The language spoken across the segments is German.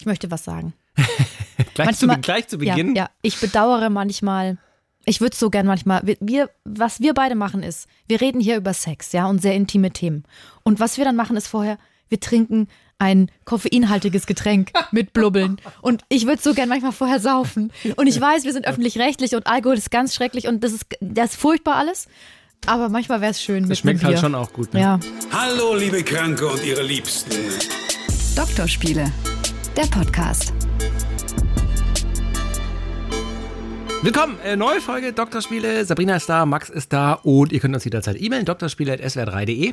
Ich möchte was sagen. gleich, zu, gleich zu Beginn? Ja, ja, ich bedauere manchmal, ich würde so gern manchmal, wir, was wir beide machen ist, wir reden hier über Sex, ja, und sehr intime Themen. Und was wir dann machen ist vorher, wir trinken ein koffeinhaltiges Getränk mit Blubbeln. Und ich würde so gern manchmal vorher saufen. Und ich weiß, wir sind öffentlich-rechtlich und Alkohol ist ganz schrecklich und das ist, das ist furchtbar alles. Aber manchmal wäre es schön. Das schmeckt halt schon auch gut. Ne? Ja. Hallo, liebe Kranke und ihre Liebsten. Doktorspiele, der Podcast. Willkommen, äh, neue Folge Doktorspiele. Sabrina ist da, Max ist da und ihr könnt uns jederzeit e-mailen, doktorspiele.swr3.de.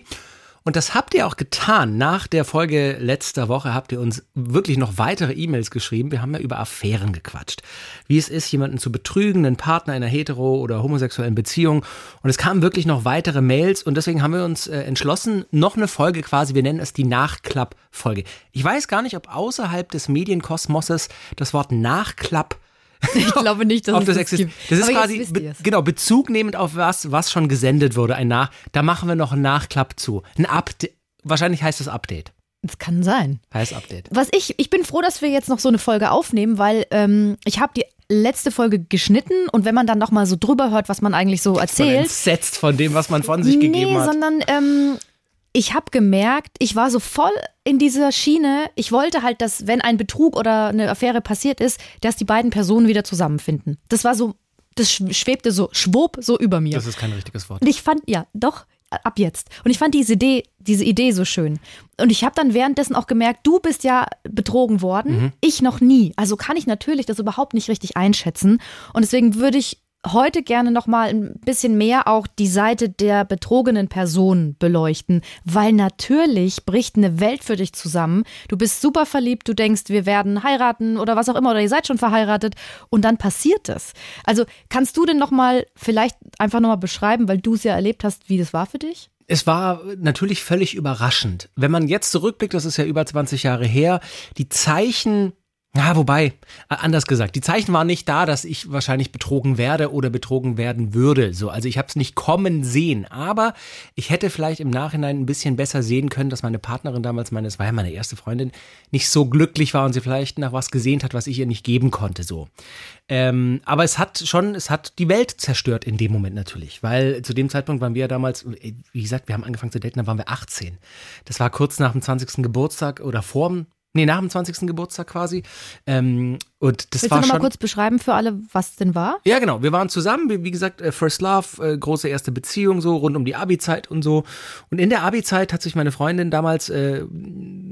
Und das habt ihr auch getan. Nach der Folge letzter Woche habt ihr uns wirklich noch weitere E-Mails geschrieben. Wir haben ja über Affären gequatscht. Wie es ist, jemanden zu betrügen, einen Partner in einer hetero- oder homosexuellen Beziehung. Und es kamen wirklich noch weitere Mails und deswegen haben wir uns äh, entschlossen, noch eine Folge quasi, wir nennen es die Nachklapp-Folge. Ich weiß gar nicht, ob außerhalb des Medienkosmoses das Wort Nachklapp ich glaube nicht, dass ob das, das existiert. Das ist Aber quasi be genau Bezug nehmend auf was, was schon gesendet wurde. Ein Nach. Da machen wir noch einen Nachklapp zu. Ein Update. Wahrscheinlich heißt das Update. Das kann sein. Heißt Update. Was ich, ich bin froh, dass wir jetzt noch so eine Folge aufnehmen, weil ähm, ich habe die letzte Folge geschnitten und wenn man dann noch mal so drüber hört, was man eigentlich so erzählt. Man entsetzt von dem, was man von sich nee, gegeben hat. sondern ähm, ich habe gemerkt, ich war so voll in dieser Schiene. Ich wollte halt, dass, wenn ein Betrug oder eine Affäre passiert ist, dass die beiden Personen wieder zusammenfinden. Das war so, das schwebte so, schwob so über mir. Das ist kein richtiges Wort. Und ich fand, ja, doch, ab jetzt. Und ich fand diese Idee, diese Idee so schön. Und ich habe dann währenddessen auch gemerkt, du bist ja betrogen worden, mhm. ich noch nie. Also kann ich natürlich das überhaupt nicht richtig einschätzen. Und deswegen würde ich heute gerne noch mal ein bisschen mehr auch die Seite der betrogenen Person beleuchten, weil natürlich bricht eine Welt für dich zusammen. Du bist super verliebt, du denkst, wir werden heiraten oder was auch immer oder ihr seid schon verheiratet und dann passiert es. Also kannst du denn noch mal vielleicht einfach noch mal beschreiben, weil du es ja erlebt hast, wie das war für dich? Es war natürlich völlig überraschend. Wenn man jetzt zurückblickt, das ist ja über 20 Jahre her, die Zeichen ja, wobei, anders gesagt, die Zeichen waren nicht da, dass ich wahrscheinlich betrogen werde oder betrogen werden würde. So, also ich habe es nicht kommen sehen, aber ich hätte vielleicht im Nachhinein ein bisschen besser sehen können, dass meine Partnerin damals, meine, es war ja meine erste Freundin, nicht so glücklich war und sie vielleicht nach was gesehnt hat, was ich ihr nicht geben konnte. So, ähm, aber es hat schon, es hat die Welt zerstört in dem Moment natürlich, weil zu dem Zeitpunkt waren wir ja damals, wie gesagt, wir haben angefangen zu daten, da waren wir 18. Das war kurz nach dem 20. Geburtstag oder vor dem Nee, nach dem 20. Geburtstag quasi. Ähm, und das Willst war du noch mal kurz beschreiben für alle, was denn war? Ja, genau. Wir waren zusammen, wie, wie gesagt, äh, First Love, äh, große erste Beziehung, so rund um die Abi-Zeit und so. Und in der Abi-Zeit hat sich meine Freundin damals äh,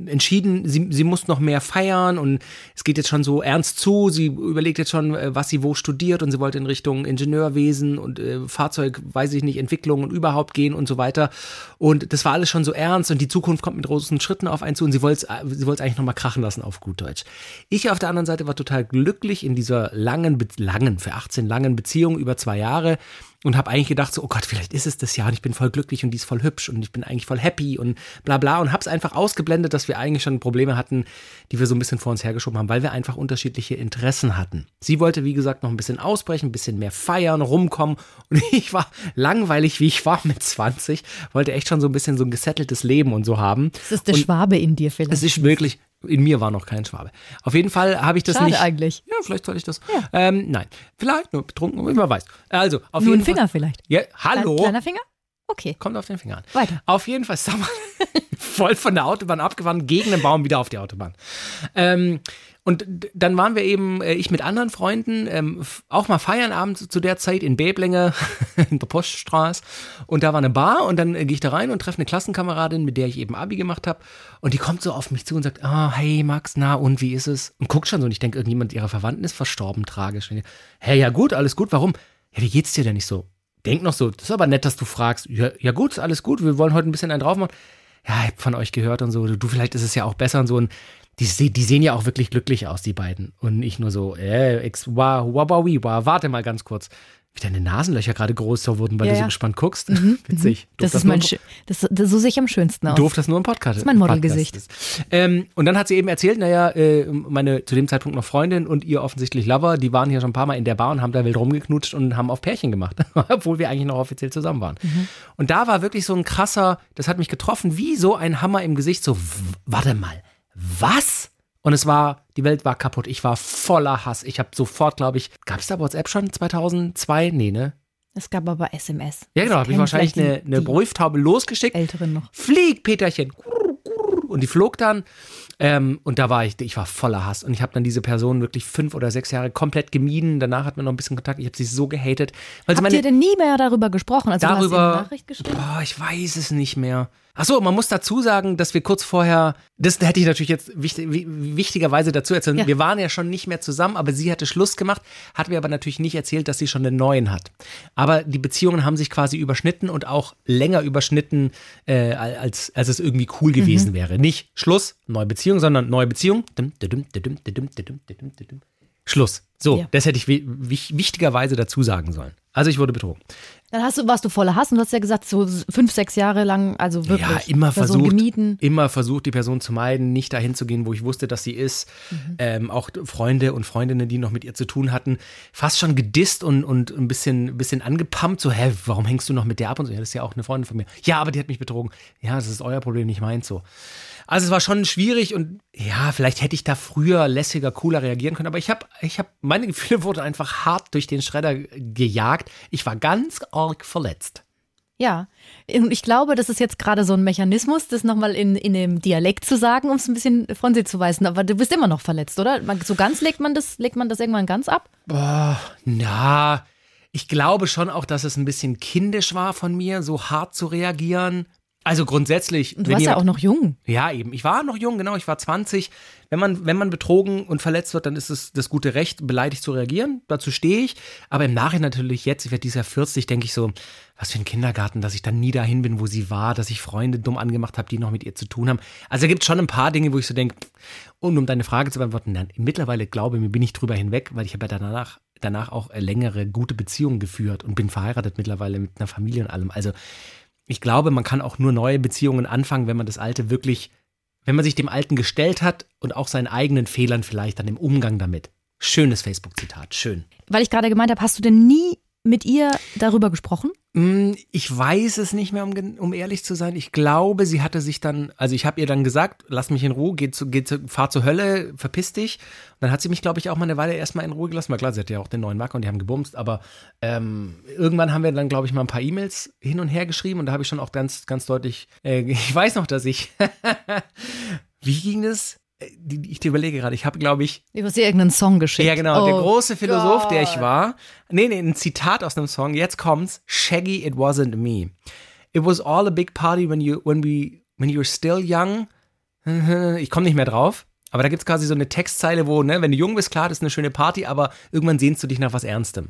entschieden, sie, sie muss noch mehr feiern und es geht jetzt schon so ernst zu. Sie überlegt jetzt schon, äh, was sie wo studiert und sie wollte in Richtung Ingenieurwesen und äh, Fahrzeug, weiß ich nicht, Entwicklung und überhaupt gehen und so weiter. Und das war alles schon so ernst und die Zukunft kommt mit großen Schritten auf einen zu und sie wollte sie wollte eigentlich noch mal krachen lassen auf gut Deutsch. Ich auf der anderen Seite war total total glücklich in dieser langen, langen, für 18 langen Beziehung über zwei Jahre und habe eigentlich gedacht so, oh Gott, vielleicht ist es das ja und ich bin voll glücklich und die ist voll hübsch und ich bin eigentlich voll happy und bla bla und habe es einfach ausgeblendet, dass wir eigentlich schon Probleme hatten, die wir so ein bisschen vor uns hergeschoben haben, weil wir einfach unterschiedliche Interessen hatten. Sie wollte, wie gesagt, noch ein bisschen ausbrechen, ein bisschen mehr feiern, rumkommen und ich war langweilig, wie ich war mit 20, wollte echt schon so ein bisschen so ein gesetteltes Leben und so haben. Das ist der und Schwabe in dir vielleicht. Es ist wirklich, in mir war noch kein Schwabe. Auf jeden Fall habe ich das Schade nicht. eigentlich. Ja, vielleicht soll ich das. Ja. Ähm, nein, vielleicht nur betrunken, wer weiß. Also, auf nur jeden ein Finger Fall, vielleicht. Ja, hallo. Kleiner Finger? Okay. Kommt auf den Finger an. Weiter. Auf jeden Fall, sag mal, voll von der Autobahn abgefahren, gegen den Baum wieder auf die Autobahn. Ähm, und dann waren wir eben, äh, ich mit anderen Freunden, ähm, auch mal feiern abends zu der Zeit in Beblinge, in der Poststraße. Und da war eine Bar und dann äh, gehe ich da rein und treffe eine Klassenkameradin, mit der ich eben Abi gemacht habe. Und die kommt so auf mich zu und sagt, ah, oh, hey Max, na und wie ist es? Und guckt schon so und ich denke, irgendjemand ihrer Verwandten ist verstorben, tragisch. Ich, hey, ja gut, alles gut, warum? Ja, wie geht's dir denn nicht so? Denk noch so, das ist aber nett, dass du fragst. Ja, ja gut, alles gut, wir wollen heute ein bisschen einen drauf machen. Ja, ich hab von euch gehört und so, du, vielleicht ist es ja auch besser und so. Und die, die sehen ja auch wirklich glücklich aus, die beiden. Und nicht nur so, äh, ex, wa, wa, wa, wa, warte mal ganz kurz. Wie deine Nasenlöcher gerade größer wurden, weil ja, du so gespannt guckst. Mhm, Witzig. Das, das ist mein, das, das, so sehe ich am schönsten aus. Durft das nur im Podcast. Das ist mein Modelgesicht. Ähm, und dann hat sie eben erzählt, naja, äh, meine zu dem Zeitpunkt noch Freundin und ihr offensichtlich Lover, die waren hier schon ein paar Mal in der Bar und haben da wild rumgeknutscht und haben auf Pärchen gemacht, obwohl wir eigentlich noch offiziell zusammen waren. Mhm. Und da war wirklich so ein krasser, das hat mich getroffen, wie so ein Hammer im Gesicht, so, warte mal, was? Und es war, die Welt war kaputt. Ich war voller Hass. Ich habe sofort, glaube ich, gab es da WhatsApp schon 2002? Nee, ne? Es gab aber SMS. Ja, genau, habe ich wahrscheinlich eine, eine die Brieftaube losgeschickt. Älteren noch. Flieg, Peterchen. Und die flog dann. Ähm, und da war ich, ich war voller Hass. Und ich habe dann diese Person wirklich fünf oder sechs Jahre komplett gemieden. Danach hatten wir noch ein bisschen Kontakt. Ich habe sie so gehatet. Weil Habt meine, ihr denn nie mehr darüber gesprochen? Also du hast darüber. eine Nachricht geschrieben? Boah, ich weiß es nicht mehr. Achso, man muss dazu sagen, dass wir kurz vorher, das hätte ich natürlich jetzt wichtig, wichtigerweise dazu erzählen, ja. wir waren ja schon nicht mehr zusammen, aber sie hatte Schluss gemacht, hat mir aber natürlich nicht erzählt, dass sie schon einen neuen hat. Aber die Beziehungen haben sich quasi überschnitten und auch länger überschnitten, äh, als, als es irgendwie cool mhm. gewesen mhm. wäre. Nicht Schluss, neue Beziehung, sondern neue Beziehung. Schluss. So, ja. das hätte ich wichtigerweise dazu sagen sollen. Also ich wurde betrogen. Dann hast du, warst du voller Hass und du hast ja gesagt, so fünf, sechs Jahre lang, also wirklich. Ja, immer Person versucht, gemieden. immer versucht, die Person zu meiden, nicht dahin zu gehen, wo ich wusste, dass sie ist. Mhm. Ähm, auch Freunde und Freundinnen, die noch mit ihr zu tun hatten, fast schon gedisst und, und ein bisschen, ein bisschen angepumpt. So, hä, warum hängst du noch mit der ab? Und so, ja, das ist ja auch eine Freundin von mir. Ja, aber die hat mich betrogen. Ja, das ist euer Problem, nicht meins so. Also es war schon schwierig und ja, vielleicht hätte ich da früher lässiger, cooler reagieren können, aber ich habe, ich habe, meine Gefühle wurden einfach hart durch den Schredder gejagt. Ich war ganz arg verletzt. Ja, und ich glaube, das ist jetzt gerade so ein Mechanismus, das nochmal in, in dem Dialekt zu sagen, um es ein bisschen von sich zu weisen. Aber du bist immer noch verletzt, oder? So ganz legt man das, legt man das irgendwann ganz ab? Boah, na, ich glaube schon auch, dass es ein bisschen kindisch war von mir, so hart zu reagieren. Also grundsätzlich. Und du warst ja jemand- auch noch jung. Ja, eben. Ich war noch jung, genau. Ich war 20. Wenn man, wenn man betrogen und verletzt wird, dann ist es das gute Recht, beleidigt zu reagieren. Dazu stehe ich. Aber im Nachhinein natürlich jetzt, ich werde dieses Jahr 40, denke ich so, was für ein Kindergarten, dass ich dann nie dahin bin, wo sie war, dass ich Freunde dumm angemacht habe, die noch mit ihr zu tun haben. Also es gibt schon ein paar Dinge, wo ich so denke, und um deine Frage zu beantworten, nein, mittlerweile glaube ich mir, bin ich drüber hinweg, weil ich habe ja danach, danach auch äh, längere, gute Beziehungen geführt und bin verheiratet mittlerweile mit einer Familie und allem. Also ich glaube, man kann auch nur neue Beziehungen anfangen, wenn man das Alte wirklich, wenn man sich dem Alten gestellt hat und auch seinen eigenen Fehlern vielleicht dann im Umgang damit. Schönes Facebook-Zitat, schön. Weil ich gerade gemeint habe, hast du denn nie mit ihr darüber gesprochen? Mm, Ich weiß es nicht mehr, um, um ehrlich zu sein. Ich glaube, sie hatte sich dann, also ich habe ihr dann gesagt, lass mich in Ruhe, geh zu, geh zu, fahr zur Hölle, verpiss dich. Und dann hat sie mich, glaube ich, auch mal eine Weile erstmal in Ruhe gelassen. Weil klar, sie hatte ja auch den neuen Macker und die haben gebumst. Aber ähm, irgendwann haben wir dann, glaube ich, mal ein paar E-Mails hin und her geschrieben. Und da habe ich schon auch ganz, ganz deutlich, äh, ich weiß noch, dass ich, wie ging das? Äh, die- Ich überlege gerade, ich habe, glaube ich, Du hast ihr irgendeinen Song geschickt. ja, genau. der Oh große Philosoph, Gott. der ich war. Nee, nee, ein Zitat aus einem Song. Jetzt kommt's. Shaggy, it wasn't me. It was all a big party when you, when we, when you were still young. Ich komme nicht mehr drauf. Aber da gibt's quasi so eine Textzeile, wo, ne, wenn du jung bist, klar, das ist eine schöne Party, aber irgendwann sehnst du dich nach was Ernstem.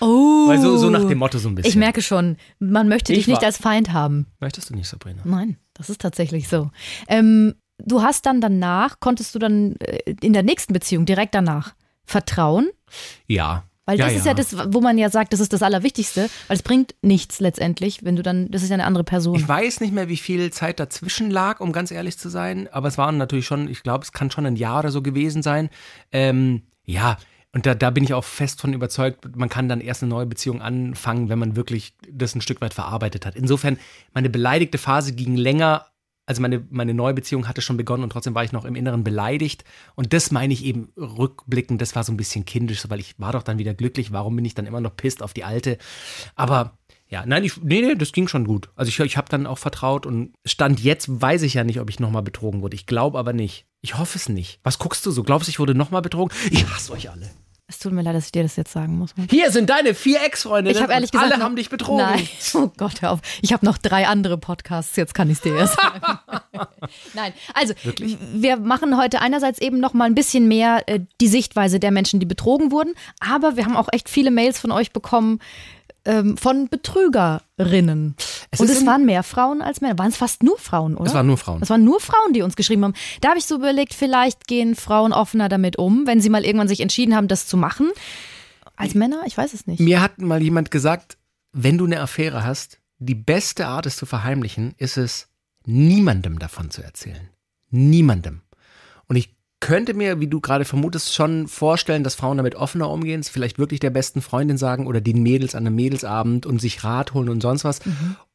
Oh. Weil so, so nach dem Motto so ein bisschen. Ich merke schon, man möchte Ich dich nicht war- als Feind haben. Möchtest du nicht, Sabrina? Nein, das ist tatsächlich so. Ähm, du hast dann danach, konntest du dann äh, in der nächsten Beziehung direkt danach vertrauen? Ja. Weil ja, das ist ja das, wo man ja sagt, das ist das Allerwichtigste, weil es bringt nichts letztendlich, wenn du dann, das ist ja eine andere Person. Ich weiß nicht mehr, wie viel Zeit dazwischen lag, um ganz ehrlich zu sein, aber es waren natürlich schon, ich glaube, es kann schon ein Jahr oder so gewesen sein. Ähm, ja, und da, da bin ich auch fest von überzeugt, man kann dann erst eine neue Beziehung anfangen, wenn man wirklich das ein Stück weit verarbeitet hat. Insofern, meine beleidigte Phase ging länger, also meine, meine neue Beziehung hatte schon begonnen und trotzdem war ich noch im Inneren beleidigt. Und das meine ich eben rückblickend, das war so ein bisschen kindisch, weil ich war doch dann wieder glücklich, warum bin ich dann immer noch pisst auf die alte? Aber ja, nein, ich, nee, nee, das ging schon gut. Also ich, ich habe dann auch vertraut und Stand jetzt weiß ich ja nicht, ob ich nochmal betrogen wurde. Ich glaube aber nicht. Ich hoffe es nicht. Was guckst du so? Glaubst du, ich wurde nochmal betrogen? Ich hasse euch alle. Es tut mir leid, dass ich dir das jetzt sagen muss. Hier sind deine vier Ex-Freundinnen. Ich habe ehrlich gesagt. Alle haben dich betrogen. Nein. Oh Gott, hör auf. Ich habe noch drei andere Podcasts, jetzt kann ich es dir erst sagen. Nein, also wir machen heute einerseits eben noch mal ein bisschen mehr äh, die Sichtweise der Menschen, die betrogen wurden, aber wir haben auch echt viele Mails von euch bekommen ähm, von Betrügerinnen. Es Und es waren mehr Frauen als Männer. Waren es fast nur Frauen, oder? Es waren nur Frauen. Es waren nur Frauen, die uns geschrieben haben. Da habe ich so überlegt, vielleicht gehen Frauen offener damit um, wenn sie mal irgendwann sich entschieden haben, das zu machen. Als Männer? Ich weiß es nicht. Mir hat mal jemand gesagt, wenn du eine Affäre hast, die beste Art, es zu verheimlichen, ist es, niemandem davon zu erzählen. Niemandem. Und ich könnte mir, wie du gerade vermutest, schon vorstellen, dass Frauen damit offener umgehen, es vielleicht wirklich der besten Freundin sagen oder den Mädels an einem Mädelsabend und sich Rat holen und sonst was.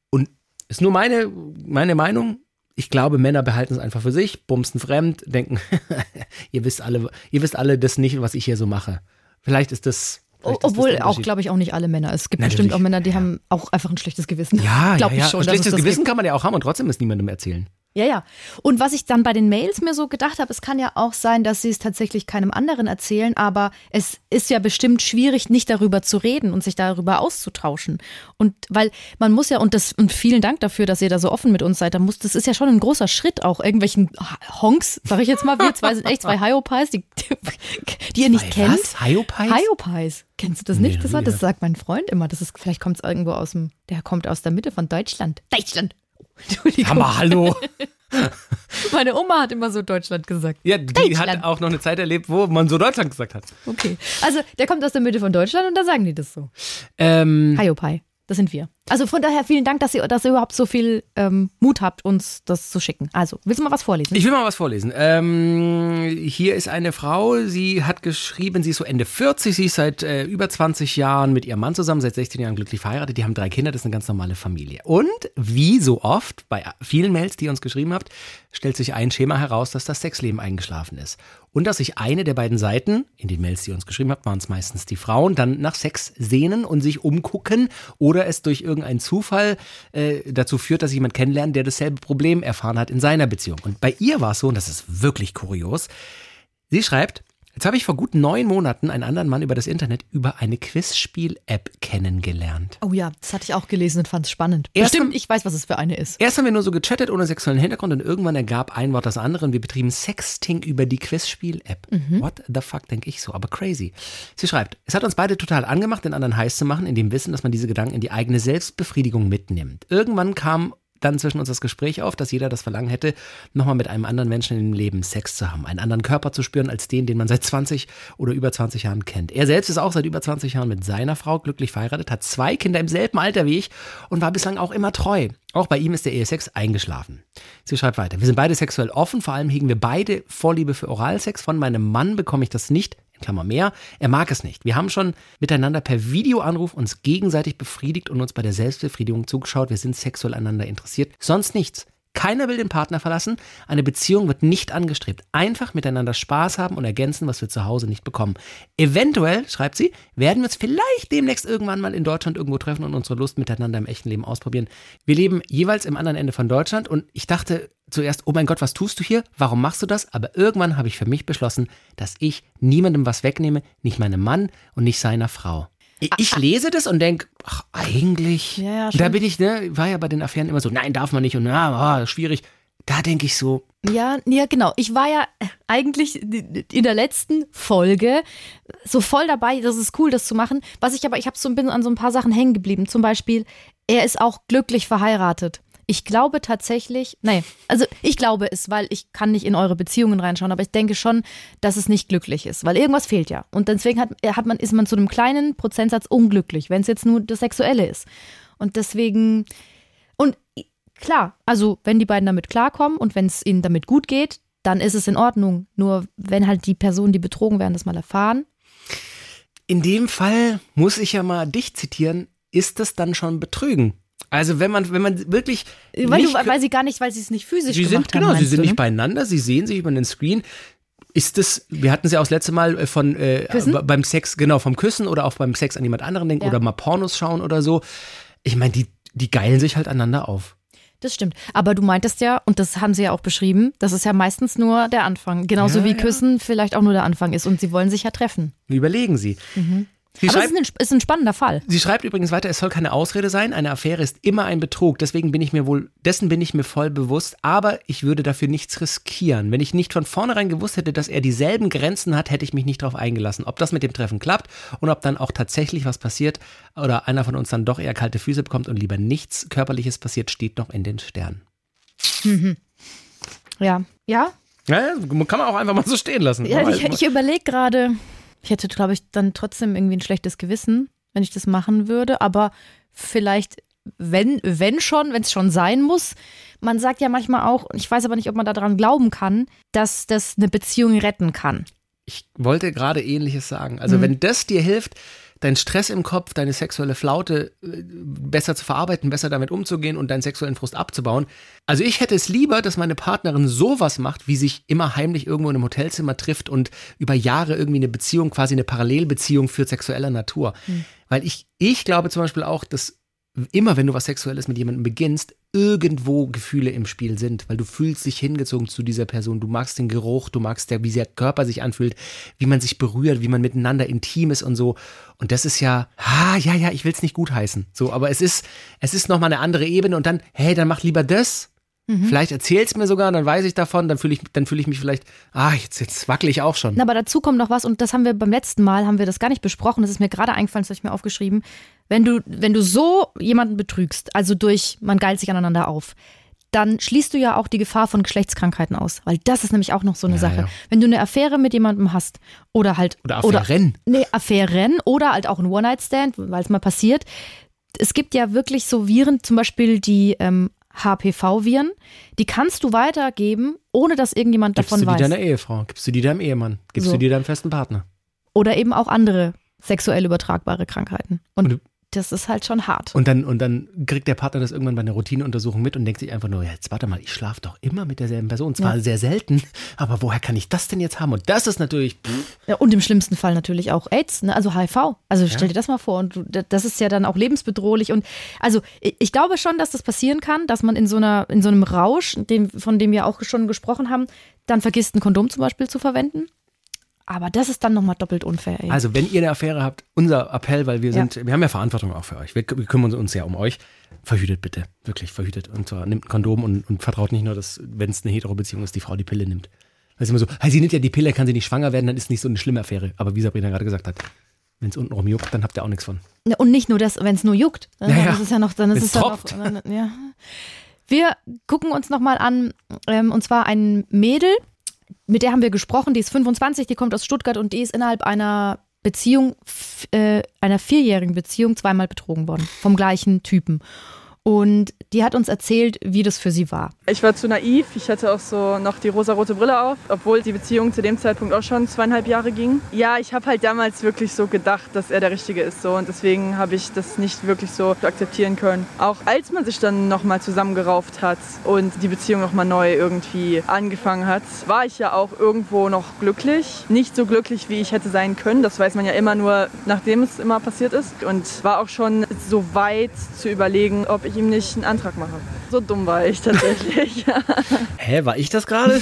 Und ist nur meine, meine Meinung. ich glaube, Männer behalten es einfach für sich, bumsen fremd, denken, ihr wisst alle, ihr wisst alle das nicht, was ich hier so mache. Vielleicht ist das. Ist Obwohl auch, glaube ich, auch nicht alle Männer. Es gibt Natürlich. bestimmt auch Männer, die haben auch einfach ein schlechtes Gewissen. Ja, glaube ja, ja. ich schon. Es schlechtes Gewissen gibt. kann man ja auch haben und trotzdem es niemandem erzählen. Ja, ja. Und was ich dann bei den Mails mir so gedacht habe, es kann ja auch sein, dass sie es tatsächlich keinem anderen erzählen, aber es ist ja bestimmt schwierig, nicht darüber zu reden und sich darüber auszutauschen. Und weil man muss ja, und das, und vielen Dank dafür, dass ihr da so offen mit uns seid, da muss, das ist ja schon ein großer Schritt, auch irgendwelchen Honks, sag ich jetzt mal, wir zwei sind echt zwei Hyopies, die, die ihr nicht Zwei kennt. was? Hyopies? Hyopies. Kennst du das nicht? Nee, das, war, das sagt mein Freund immer. Das ist, vielleicht kommt es irgendwo aus dem, der kommt aus der Mitte von Deutschland. Deutschland. Aber hallo. Meine Oma hat immer so Deutschland gesagt. Ja, die Deutschland. hat auch noch eine Zeit erlebt, wo man so Deutschland gesagt hat. Okay. Also, der kommt aus der Mitte von Deutschland und da sagen die das so. Ähm, Hiopai. Das sind wir. Also von daher vielen Dank, dass ihr, dass ihr überhaupt so viel ähm, Mut habt, uns das zu schicken. Also, willst du mal was vorlesen? Ich will mal was vorlesen. Ähm, hier ist eine Frau, sie hat geschrieben, sie ist so Ende 40, sie ist seit äh, über 20 Jahren mit ihrem Mann zusammen, seit 16 Jahren glücklich verheiratet, die haben drei Kinder, das ist eine ganz normale Familie. Und wie so oft bei vielen Mails, die ihr uns geschrieben habt, stellt sich ein Schema heraus, dass das Sexleben eingeschlafen ist. Und dass sich eine der beiden Seiten, in den Mails, die ihr uns geschrieben habt, waren es meistens die Frauen, dann nach Sex sehnen und sich umgucken oder es durch irgendeinen Zufall äh, dazu führt, dass jemand kennenlernen, der dasselbe Problem erfahren hat in seiner Beziehung. Und bei ihr war es so, und das ist wirklich kurios, sie schreibt, jetzt habe ich vor gut neun Monaten einen anderen Mann über das Internet über eine Quizspiel-App kennengelernt. oh ja, das hatte ich auch gelesen und fand es spannend. Erst Stimmt, haben- ich weiß, was es für eine ist. Erst haben wir nur so gechattet ohne sexuellen Hintergrund und irgendwann ergab ein Wort das andere und wir betrieben Sexting über die Quizspiel-App. What the fuck, denke ich so, aber crazy. Sie schreibt, es hat uns beide total angemacht, den anderen heiß zu machen, in dem Wissen, dass man diese Gedanken in die eigene Selbstbefriedigung mitnimmt. Irgendwann kam dann zwischen uns das Gespräch auf, dass jeder das Verlangen hätte, nochmal mit einem anderen Menschen im Leben Sex zu haben, einen anderen Körper zu spüren als den, den man seit 20 oder über 20 Jahren kennt. Er selbst ist auch seit über 20 Jahren mit seiner Frau glücklich verheiratet, hat zwei Kinder im selben Alter wie ich und war bislang auch immer treu. Auch bei ihm ist der Ehesex eingeschlafen. Sie schreibt weiter. Wir sind beide sexuell offen, vor allem hegen wir beide Vorliebe für Oralsex. Von meinem Mann bekomme ich das nicht, in Klammer mehr. Er mag es nicht. Wir haben schon miteinander per Videoanruf uns gegenseitig befriedigt und uns bei der Selbstbefriedigung zugeschaut. Wir sind sexuell aneinander interessiert. Sonst nichts. Keiner will den Partner verlassen. Eine Beziehung wird nicht angestrebt. Einfach miteinander Spaß haben und ergänzen, was wir zu Hause nicht bekommen. Eventuell, schreibt sie, werden wir uns vielleicht demnächst irgendwann mal in Deutschland irgendwo treffen und unsere Lust miteinander im echten Leben ausprobieren. Wir leben jeweils im anderen Ende von Deutschland und ich dachte zuerst, oh mein Gott, was tust du hier? Warum machst du das? Aber irgendwann habe ich für mich beschlossen, dass ich niemandem was wegnehme, nicht meinem Mann und nicht seiner Frau. Ich, ich lese das und denke, ach, eigentlich. Ja, ja, da bin ich, ne, war ja bei den Affären immer so, nein, darf man nicht und na, ah, schwierig. Da denke ich so, Ja, ja, genau. Ich war ja eigentlich in der letzten Folge so voll dabei. Das ist cool, das zu machen. Was ich aber, ich habe so bin an so ein paar Sachen hängen geblieben. Zum Beispiel, er ist auch glücklich verheiratet. Ich glaube tatsächlich, nee, also ich glaube es, weil ich kann nicht in eure Beziehungen reinschauen, aber ich denke schon, dass es nicht glücklich ist, weil irgendwas fehlt ja. Und deswegen hat, hat man, ist man zu einem kleinen Prozentsatz unglücklich, wenn es jetzt nur das Sexuelle ist. Und deswegen, und klar, also wenn die beiden damit klarkommen und wenn es ihnen damit gut geht, dann ist es in Ordnung. Nur wenn halt die Personen, die betrogen werden, das mal erfahren. in dem Fall muss ich ja mal dich zitieren, ist das dann schon Betrügen? Also wenn man, wenn man wirklich Weil, nicht, du, weil sie gar nicht, weil sie es nicht physisch sie sind, genau, haben. sie meinst sind du, nicht ne? beieinander, sie sehen sich über den Screen. Ist das, wir hatten es ja auch das letzte Mal äh, von äh, beim Sex, genau, vom Küssen oder auch beim Sex an jemand anderen denken Ja. oder mal Pornos schauen oder so. Ich meine, die, die geilen sich halt aneinander auf. Das stimmt. Aber du meintest ja, und das haben sie ja auch beschrieben, dass es ja meistens nur der Anfang, genauso Ja, wie. Küssen vielleicht auch nur der Anfang ist und sie wollen sich ja treffen. Überlegen Sie. Sie Mhm. Aber es ist ein, ist ein spannender Fall. Sie schreibt übrigens weiter, es soll keine Ausrede sein, eine Affäre ist immer ein Betrug, deswegen bin ich mir wohl, dessen bin ich mir voll bewusst, aber ich würde dafür nichts riskieren. Wenn ich nicht von vornherein gewusst hätte, dass er dieselben Grenzen hat, hätte ich mich nicht darauf eingelassen. Ob das mit dem Treffen klappt und ob dann auch tatsächlich was passiert oder einer von uns dann doch eher kalte Füße bekommt und lieber nichts Körperliches passiert, steht noch in den Sternen. Ja. Ja? Ja, kann man auch einfach mal so stehen lassen. ja ich ich überlege gerade, ich hätte, glaube ich, dann trotzdem irgendwie ein schlechtes Gewissen, wenn ich das machen würde, aber vielleicht, wenn, wenn schon, wenn es schon sein muss. Man sagt ja manchmal auch, ich weiß aber nicht, ob man daran glauben kann, dass das eine Beziehung retten kann. Ich wollte gerade ähnliches sagen. Also wenn das dir hilft, deinen Stress im Kopf, deine sexuelle Flaute äh, besser zu verarbeiten, besser damit umzugehen und deinen sexuellen Frust abzubauen. Also ich hätte es lieber, dass meine Partnerin sowas macht, wie sich immer heimlich irgendwo in einem Hotelzimmer trifft und über Jahre irgendwie eine Beziehung, quasi eine Parallelbeziehung führt sexueller Natur. Mhm. Weil ich, ich glaube zum Beispiel auch, dass immer wenn du was Sexuelles mit jemandem beginnst, irgendwo Gefühle im Spiel sind, weil du fühlst dich hingezogen zu dieser Person, du magst den Geruch, du magst der, wie der Körper sich anfühlt, wie man sich berührt, wie man miteinander intim ist und so. Und das ist ja, ah, ja, ja, ich will es nicht gutheißen, so, aber es ist, es ist nochmal eine andere Ebene und dann, hey, dann mach lieber das Mhm. Vielleicht erzählst mir sogar, dann weiß ich davon, dann fühle ich, dann fühle ich mich vielleicht, ah, jetzt, jetzt wackel ich auch schon. Na, aber dazu kommt noch was, und das haben wir beim letzten Mal, haben wir das gar nicht besprochen, das ist mir gerade eingefallen, das habe ich mir aufgeschrieben. Wenn du, wenn du so jemanden betrügst, also durch, man geilt sich aneinander auf, dann schließt du ja auch die Gefahr von Geschlechtskrankheiten aus. Weil das ist nämlich auch noch so eine ja, Sache. Ja. Wenn du eine Affäre mit jemandem hast oder halt. Oder Affären. Oder, nee, Affären oder halt auch ein One-Night-Stand, weil es mal passiert. Es gibt ja wirklich so Viren, zum Beispiel die ähm, HPV-Viren, die kannst du weitergeben, ohne dass irgendjemand Gibst davon weiß. Gibst du die deiner Ehefrau? Gibst du die deinem Ehemann? Gibst so. du die deinem festen Partner? Oder eben auch andere sexuell übertragbare Krankheiten. Und, Und das ist halt schon hart. Und dann, und dann kriegt der Partner das irgendwann bei einer Routineuntersuchung mit und denkt sich einfach nur, jetzt warte mal, ich schlafe doch immer mit derselben Person. Zwar ja. sehr selten, aber woher kann ich das denn jetzt haben? Und das ist natürlich. Ja, und im schlimmsten Fall natürlich auch AIDS, ne? also HIV. Also stell dir das mal vor. Und das ist ja dann auch lebensbedrohlich. Und also ich glaube schon, dass das passieren kann, dass man in so einer, in so einem Rausch, dem, von dem wir auch schon gesprochen haben, dann vergisst, ein Kondom zum Beispiel zu verwenden. Aber das ist dann nochmal doppelt unfair. Ey. Also, wenn ihr eine Affäre habt, unser Appell, weil wir sind, ja. wir haben ja Verantwortung auch für euch. Wir, wir, kümmern uns ja um euch. Verhütet bitte, wirklich verhütet. Und zwar nimmt ein Kondom und, und vertraut nicht nur, dass, wenn es eine Hetero-Beziehung ist, die Frau die Pille nimmt. Weil es immer so, hey, sie nimmt ja die Pille, kann sie nicht schwanger werden, dann ist es nicht so eine schlimme Affäre. Aber wie Sabrina gerade gesagt hat, wenn es untenrum juckt, dann habt ihr auch nichts von. Und nicht nur das, wenn es nur juckt. Dann ja, ist es ja noch, dann ist es ja noch. Ja. Wir gucken uns nochmal an, ähm, und zwar ein Mädel, mit der haben wir gesprochen, die ist 25, die kommt aus Stuttgart und die ist innerhalb einer Beziehung, äh, einer vierjährigen Beziehung zweimal betrogen worden, vom gleichen Typen. Und die hat uns erzählt, wie das für sie war. Ich war zu naiv. Ich hatte auch so noch die rosarote Brille auf, obwohl die Beziehung zu dem Zeitpunkt auch schon zweieinhalb Jahre ging. Ja, ich habe halt damals wirklich so gedacht, dass er der Richtige ist. So. Und deswegen habe ich das nicht wirklich so akzeptieren können. Auch als man sich dann nochmal zusammengerauft hat und die Beziehung nochmal neu irgendwie angefangen hat, war ich ja auch irgendwo noch glücklich. Nicht so glücklich, wie ich hätte sein können. Das weiß man ja immer nur, nachdem es immer passiert ist. Und war auch schon so weit zu überlegen, ob ich ich ihm nicht einen Antrag mache. So dumm war ich tatsächlich. Hä, war ich das gerade?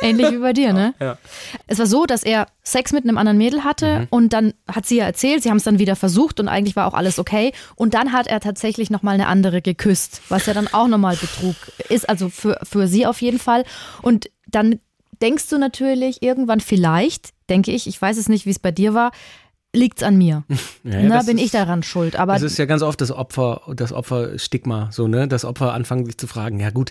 Ähnlich wie bei dir, ne? Ja. Es war so, dass er Sex mit einem anderen Mädel hatte mhm. und dann hat sie ja erzählt, sie haben es dann wieder versucht und eigentlich war auch alles okay. Und dann hat er tatsächlich nochmal eine andere geküsst, was ja dann auch nochmal Betrug ist, also für, für sie auf jeden Fall. Und dann denkst du natürlich irgendwann vielleicht, denke ich, ich weiß es nicht, wie es bei dir war, liegt's an mir. Ja, Na, bin ist, ich daran schuld. Aber das ist ja ganz oft das Opfer, das Opferstigma, so, ne? Das Opfer anfangen sich zu fragen, ja gut,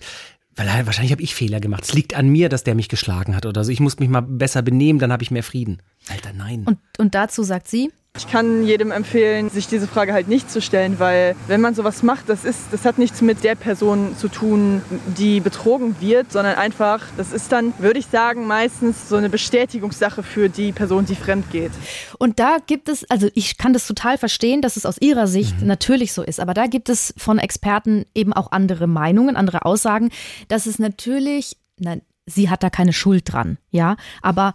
weil wahrscheinlich habe ich Fehler gemacht. Es liegt an mir, dass der mich geschlagen hat oder so. Ich muss mich mal besser benehmen, dann habe ich mehr Frieden. Alter, nein. Und, und dazu sagt sie, ich kann jedem empfehlen, sich diese Frage halt nicht zu stellen, weil wenn man sowas macht, das, ist, das hat nichts mit der Person zu tun, die betrogen wird, sondern einfach, das ist dann, würde ich sagen, meistens so eine Bestätigungssache für die Person, die fremd geht. Und da gibt es, also ich kann das total verstehen, dass es aus ihrer Sicht mhm. natürlich so ist, aber da gibt es von Experten eben auch andere Meinungen, andere Aussagen, dass es natürlich, nein, sie hat da keine Schuld dran, ja, aber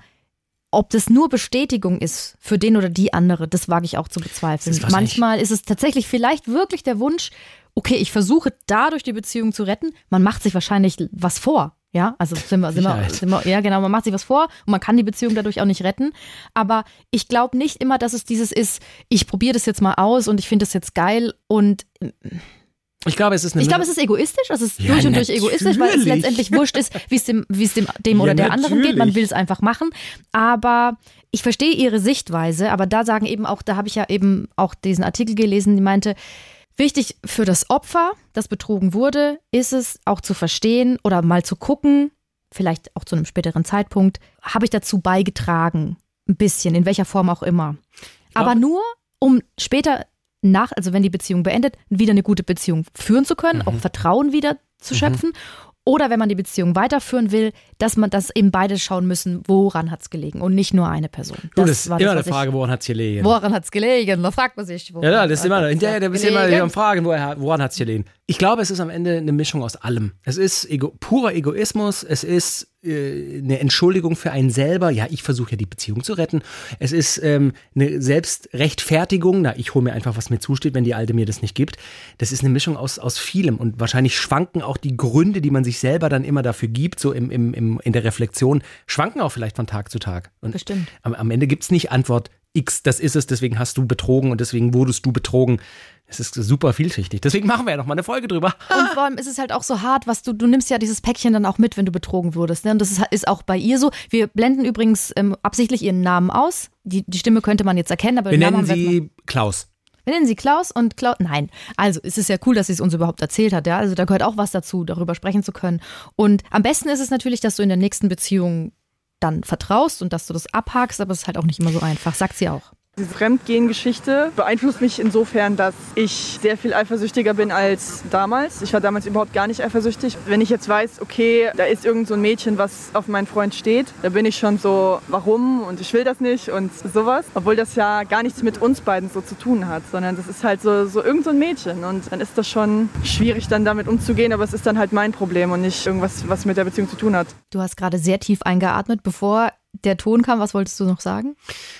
ob das nur Bestätigung ist für den oder die andere, das wage ich auch zu bezweifeln. Manchmal ist es tatsächlich vielleicht wirklich der Wunsch, okay, ich versuche dadurch die Beziehung zu retten. Man macht sich wahrscheinlich was vor. Ja, also sind wir, sind wir, sind wir, ja genau, man macht sich was vor und man kann die Beziehung dadurch auch nicht retten. Aber ich glaube nicht immer, dass es dieses ist, ich probiere das jetzt mal aus und ich finde das jetzt geil und ich glaube, es ist eine Ich glaube, es ist egoistisch. Es ist ja, durch und durch egoistisch, weil es letztendlich wurscht ist, wie es dem, wie es dem, dem ja, oder der natürlich. anderen geht. Man will es einfach machen. Aber ich verstehe ihre Sichtweise. Aber da sagen eben auch, da habe ich ja eben auch diesen Artikel gelesen, die meinte, wichtig für das Opfer, das betrogen wurde, ist es auch zu verstehen oder mal zu gucken, vielleicht auch zu einem späteren Zeitpunkt, habe ich dazu beigetragen, ein bisschen, in welcher Form auch immer. Aber nur, um später nach, also wenn die Beziehung beendet, wieder eine gute Beziehung führen zu können, mhm. auch Vertrauen wieder zu mhm. schöpfen. Oder wenn man die Beziehung weiterführen will, dass man das eben beide schauen müssen, woran hat es gelegen und nicht nur eine Person. Das, das ist immer eine Frage, woran hat es gelegen? Woran hat es gelegen? Da fragt man sich. Ja, das ist immer, hinterher, der bist immer am Fragen, woran hat es gelegen? Ich glaube, es ist am Ende eine Mischung aus allem. Es ist ego, purer Egoismus, es ist äh, eine Entschuldigung für einen selber. Ja, ich versuche ja die Beziehung zu retten. Es ist ähm, eine Selbstrechtfertigung. Na, ich hole mir einfach, was mir zusteht, wenn die Alte mir das nicht gibt. Das ist eine Mischung aus, aus vielem. Und wahrscheinlich schwanken auch die Gründe, die man sich selber dann immer dafür gibt, so im, im, im, in der Reflexion, schwanken auch vielleicht von Tag zu Tag. Und Bestimmt. Am, am Ende gibt es nicht Antwort X, das ist es, deswegen hast du betrogen und deswegen wurdest du betrogen. Es ist super vielschichtig. Deswegen machen wir ja noch mal eine Folge drüber. Und vor allem ist es halt auch so hart, was du, du nimmst ja dieses Päckchen dann auch mit, wenn du betrogen wurdest. Ne? Und das ist, ist, auch bei ihr so. Wir blenden übrigens ähm, absichtlich ihren Namen aus. Die, die Stimme könnte man jetzt erkennen, aber wir nennen sie Klaus. Wir nennen sie Klaus und Klaus. Nein, also es ist ja cool, dass sie es uns überhaupt erzählt hat. Ja, also da gehört auch was dazu, darüber sprechen zu können. Und am besten ist es natürlich, dass du in der nächsten Beziehung dann vertraust und dass du das abhakst, aber es ist halt auch nicht immer so einfach, sagt sie auch. Diese Fremdgehen-Geschichte beeinflusst mich insofern, dass ich sehr viel eifersüchtiger bin als damals. Ich war damals überhaupt gar nicht eifersüchtig. Wenn ich jetzt weiß, okay, da ist irgend so ein Mädchen, was auf meinen Freund steht, da bin ich schon so, warum und ich will das nicht und sowas. Obwohl das ja gar nichts mit uns beiden so zu tun hat, sondern das ist halt so, so irgend so ein Mädchen. Und dann ist das schon schwierig, dann damit umzugehen, aber es ist dann halt mein Problem und nicht irgendwas, was mit der Beziehung zu tun hat. Du hast gerade sehr tief eingeatmet, bevor der Ton kam. Was wolltest du noch sagen?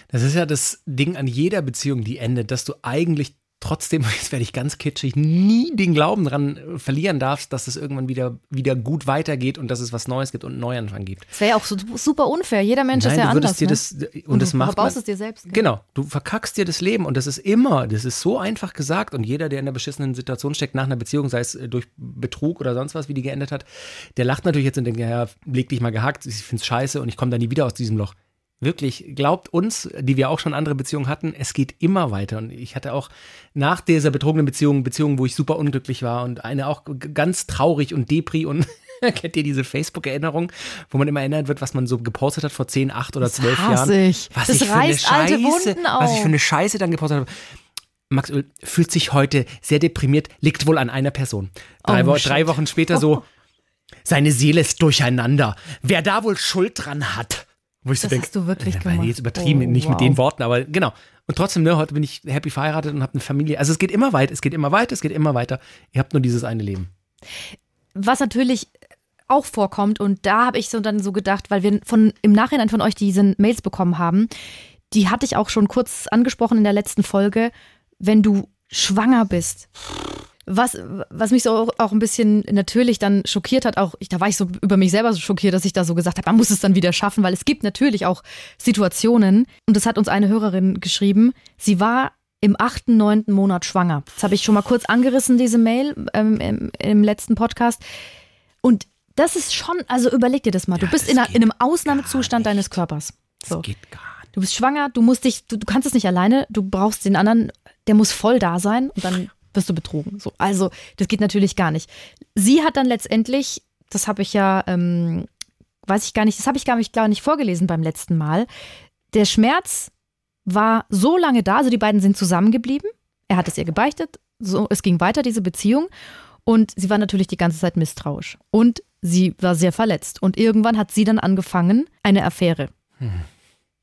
Das ist ja das Ding an jeder Beziehung, die endet, dass du eigentlich trotzdem, jetzt werde ich ganz kitschig, nie den Glauben dran äh, verlieren darfst, dass es irgendwann wieder, wieder gut weitergeht und dass es was Neues gibt und einen Neuanfang gibt. Das wäre ja auch so super unfair. Jeder Mensch Nein, ist ja anders. Dir ne? das, und, und das du macht verbaust man, es dir selbst. Ne? Genau, du verkackst dir das Leben und das ist immer, das ist so einfach gesagt und jeder, der in einer beschissenen Situation steckt nach einer Beziehung, sei es äh, durch Betrug oder sonst was, wie die geendet hat, der lacht natürlich jetzt und denkt, ja, leg dich mal gehackt, ich finde es scheiße und ich komme da nie wieder aus diesem Loch. Wirklich, glaubt uns, die wir auch schon andere Beziehungen hatten, es geht immer weiter. Und ich hatte auch nach dieser betrogenen Beziehung Beziehungen, wo ich super unglücklich war und eine auch ganz traurig und depri und kennt ihr diese Facebook-Erinnerung, wo man immer erinnert wird, was man so gepostet hat vor 10, 8 oder 12 das Jahren? Ich. Was das ich für reißt eine Scheiße, alte Wunden auf. Was ich für eine Scheiße dann gepostet habe. Max Öl fühlt sich heute sehr deprimiert, liegt wohl an einer Person. Drei, Oh, Wo shit. drei Wochen später so, seine Seele ist durcheinander. Wer da wohl Schuld dran hat? Wo ich so Das denke, hast du wirklich äh, gemacht. jetzt übertrieben, Oh, nicht mit wow. den Worten, aber genau. Und trotzdem, ne, heute bin ich happy verheiratet und habe eine Familie. Also es geht immer weit, es geht immer weiter, es geht immer weiter. Ihr habt nur dieses eine Leben. Was natürlich auch vorkommt, und da habe ich so dann so gedacht, weil wir von im Nachhinein von euch diese Mails bekommen haben, die hatte ich auch schon kurz angesprochen in der letzten Folge, wenn du schwanger bist. Was, was mich so auch, ein bisschen natürlich dann schockiert hat, auch ich, da war ich so über mich selber so schockiert, dass ich da so gesagt habe, man muss es dann wieder schaffen, weil es gibt natürlich auch Situationen, und das hat uns eine Hörerin geschrieben, sie war im achten, neunten Monat schwanger. Das habe ich schon mal kurz angerissen, diese Mail ähm, im, im letzten Podcast. Und das ist schon, also überleg dir das mal. Du Ja, bist das in, einer, in einem Ausnahmezustand deines Körpers. Das So. geht gar nicht. Du bist schwanger, du musst dich, du, du kannst es nicht alleine, du brauchst den anderen, der muss voll da sein und dann wirst du betrogen. So, also das geht natürlich gar nicht. Sie hat dann letztendlich, das habe ich ja, ähm, weiß ich gar nicht, das habe ich gar nicht, gar nicht vorgelesen beim letzten Mal. Der Schmerz war so lange da, also die beiden sind zusammengeblieben. Er hat es ihr gebeichtet, so, es ging weiter, diese Beziehung. Und sie war natürlich die ganze Zeit misstrauisch. Und sie war sehr verletzt. Und irgendwann hat sie dann angefangen, eine Affäre